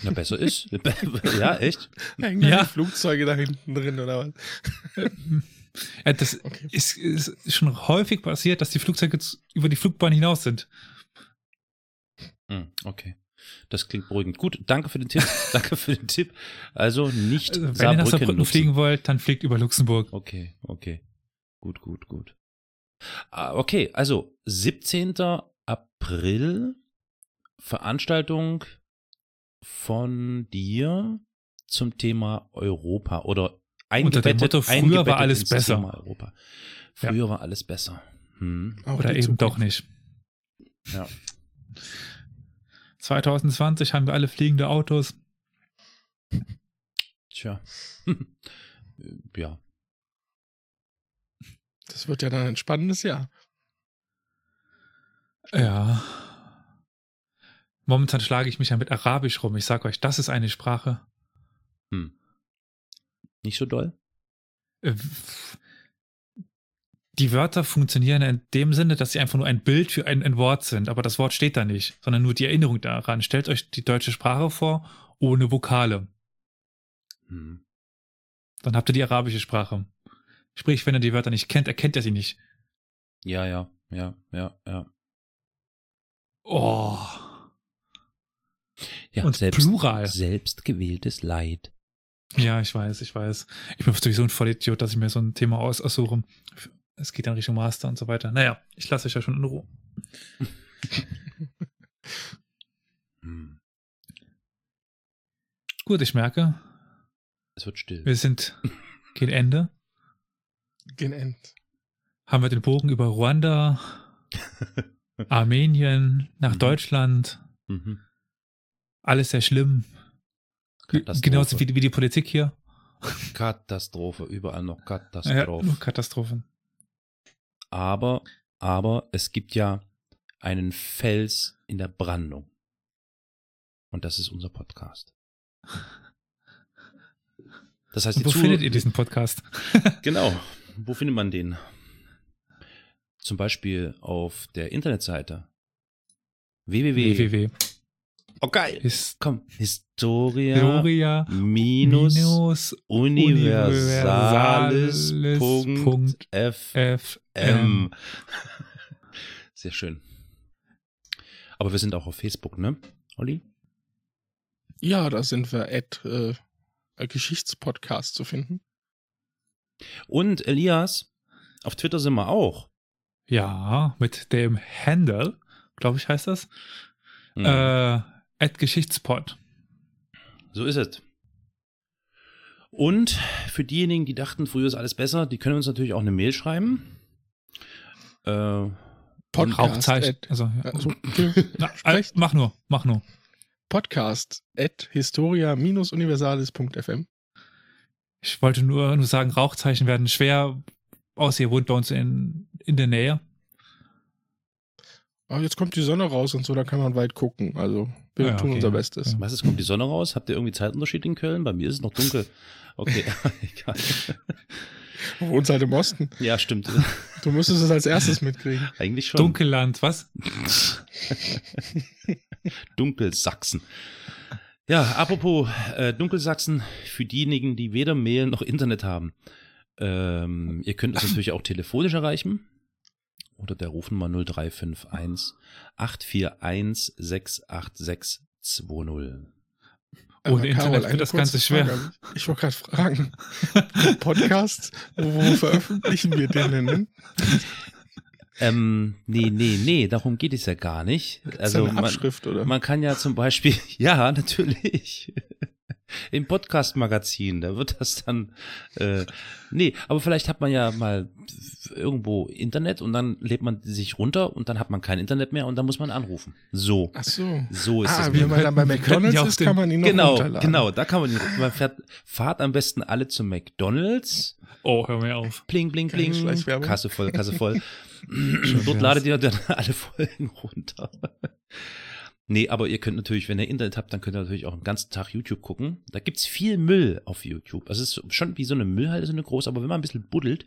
Na, besser ist. ja, echt? Hängen Ja. ja. die Flugzeuge da hinten drin oder was? Ja, das Okay. ist, ist schon häufig passiert, dass die Flugzeuge über die Flugbahn hinaus sind. Hm, okay. Das klingt beruhigend. Gut, danke für den Tipp. danke für den Tipp. Also nicht Also, wenn ihr nach Saarbrücken Saarbrücken fliegen wollt, dann fliegt über Luxemburg. Okay, okay. Gut, gut, gut. Ah, Okay, also 17. April, Veranstaltung von dir zum Thema Europa oder Unter dem Motto, früher war alles besser. Europa. Früher war alles besser. Hm. Auch Oder eben doch Zukunft. nicht. Ja. 2020 haben wir alle fliegende Autos. Tja. ja. Das wird ja dann ein spannendes Jahr. Ja. Momentan schlage ich mich ja mit Arabisch rum. Ich sag euch, das ist eine Sprache. Hm. Nicht so doll? Äh, Die Wörter funktionieren in dem Sinne, dass sie einfach nur ein Bild für ein, ein Wort sind, aber das Wort steht da nicht, sondern nur die Erinnerung daran. Stellt euch die deutsche Sprache vor, ohne Vokale. Hm. Dann habt ihr die arabische Sprache. Sprich, wenn ihr die Wörter nicht kennt, erkennt ihr sie nicht. Ja, ja, ja, ja, ja. Oh. ja Und Plural. Selbstgewähltes Leid. Ja, ich weiß, ich weiß. Ich bin sowieso ein Vollidiot, dass ich mir so ein Thema aus aussuche. Es geht dann Richtung Master und so weiter. Naja, ich lasse euch ja schon in Ruhe. Hm. Gut, ich merke, Es wird still. wir sind gegen Ende. Genannt. Haben wir den Bogen über Ruanda, Armenien, nach Mhm. Deutschland. Mhm. Alles sehr schlimm. Genauso wie, wie die Politik hier. Katastrophe, überall noch Ja, Katastrophe. nur Katastrophen. aber, aber es gibt ja einen Fels in der Brandung. Und das ist unser Podcast. Das heißt, wo Zuh- findet ihr diesen Podcast? Genau. Wo findet man den? Zum Beispiel auf der Internetseite www. www. Oh geil. Ist Komm, Historia Gloria minus minus universales universales Punkt FM. FM. Sehr schön. Aber wir sind auch auf Facebook, ne, Olli? Ja, da sind wir at äh, Geschichtspodcast zu finden. Und Elias, auf Twitter sind wir auch. Ja, mit dem Handle, glaube ich, heißt das. Hm, Äh, Geschichtspod. so ist es. Und für diejenigen, die dachten, früher ist alles besser, die können uns natürlich auch eine Mail schreiben. Äh, Podcast Rauchzeichen. at, Also, ja. also. Na, äh, mach nur, mach nur. Podcast at historia-universales.fm. Ich wollte nur, nur sagen, Rauchzeichen werden schwer, außer ihr wohnt bei uns in, in der Nähe. Aber Ah, jetzt kommt die Sonne raus und so, da kann man weit gucken. Also wir Ja, tun okay, unser. Bestes. Ja. was, es kommt die Sonne raus? Habt ihr irgendwie Zeitunterschied in Köln? Bei mir ist es noch dunkel. Okay, egal. Du wohnst halt im Osten. Ja, stimmt. Du müsstest es als erstes mitkriegen. Eigentlich schon. Dunkelland, was? Dunkelsachsen. Ja, apropos äh, Dunkelsachsen, für diejenigen, die weder Mail noch Internet haben, ähm, ihr könnt uns natürlich auch telefonisch erreichen. Oder der Rufnummer 0351 841 68620. Ohne Aber Internet Carol, wird eine das Ganze schwer. Frage. Ich wollte gerade fragen, Podcast, wo, wo veröffentlichen wir den denn? Ähm, nee, nee, nee, darum geht es ja gar nicht. Also Also eine man, Abschrift, oder? man kann ja zum Beispiel, ja, natürlich. Im Podcast-Magazin, da wird das dann, äh, nee, aber vielleicht hat man ja mal irgendwo Internet und dann lädt man sich runter und dann hat man kein Internet mehr und dann muss man anrufen. So, Ach so. so ist ah, das. wie man dann bei McDonalds ist, den- kann man ihn noch Genau, runterladen. genau, da kann man, man fährt, fahrt am besten alle zu McDonalds, Oh, hör mir auf. bling, bling, bling. Kasse voll, Kasse voll. Dort ladet ihr dann alle Folgen runter. Nee, aber ihr könnt natürlich, wenn ihr Internet habt, dann könnt ihr natürlich auch den ganzen Tag YouTube gucken. Da gibt's viel Müll auf YouTube. Also es ist schon wie so eine Müllhalde, so eine groß, aber wenn man ein bisschen buddelt,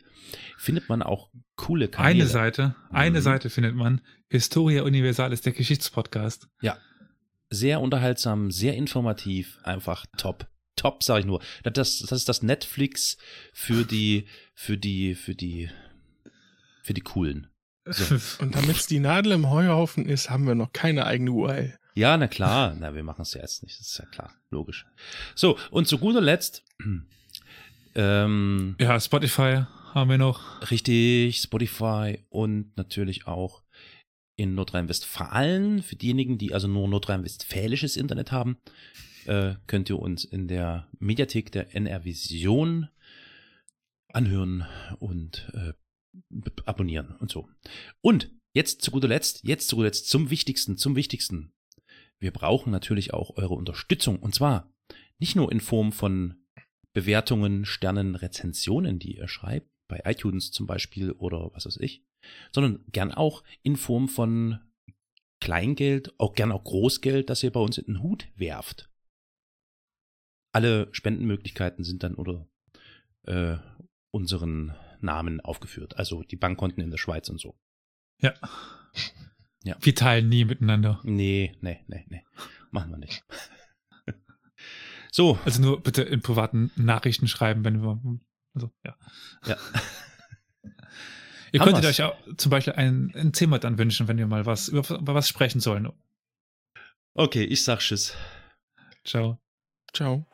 findet man auch coole Kanäle. Eine Seite, eine Mhm. Seite findet man. Historia Universalis, der Geschichtspodcast. Sehr unterhaltsam, sehr informativ, einfach top. Top, sag ich nur. Das, das ist das Netflix für die, für die, für die, für die Coolen. So. Und damit es die Nadel im Heuhaufen ist, haben wir noch keine eigene URL. Ja, na klar. Na, wir machen es ja jetzt nicht. Das ist ja klar. Logisch. So, und zu guter Letzt, ähm, ja, Spotify haben wir noch. richtig, Spotify und natürlich auch in Nordrhein-Westfalen. Für diejenigen, die also nur nordrhein-westfälisches Internet haben, äh, könnt ihr uns in der Mediathek der NR Vision anhören und äh, abonnieren und so. Und jetzt zu guter Letzt, jetzt zu guter Letzt zum Wichtigsten, zum Wichtigsten. Wir brauchen natürlich auch eure Unterstützung und zwar nicht nur in Form von Bewertungen, Sternen, Rezensionen, die ihr schreibt, bei iTunes zum Beispiel oder was weiß ich, sondern gern auch in Form von Kleingeld, auch gern auch Großgeld, das ihr bei uns in den Hut werft. Alle Spendenmöglichkeiten sind dann unter äh, unseren Namen aufgeführt, also die Bankkonten in der Schweiz und so. Ja. Ja. Wir teilen nie miteinander. Nee, nee, nee, nee, machen wir nicht. so, Also nur bitte in privaten Nachrichten schreiben, wenn wir. Also, ja. ja. Ihr Haben könntet wir's. euch auch zum Beispiel ein, ein Thema dann wünschen, wenn wir mal was über, über was sprechen sollen. Okay, ich sag Tschüss. Ciao. Ciao.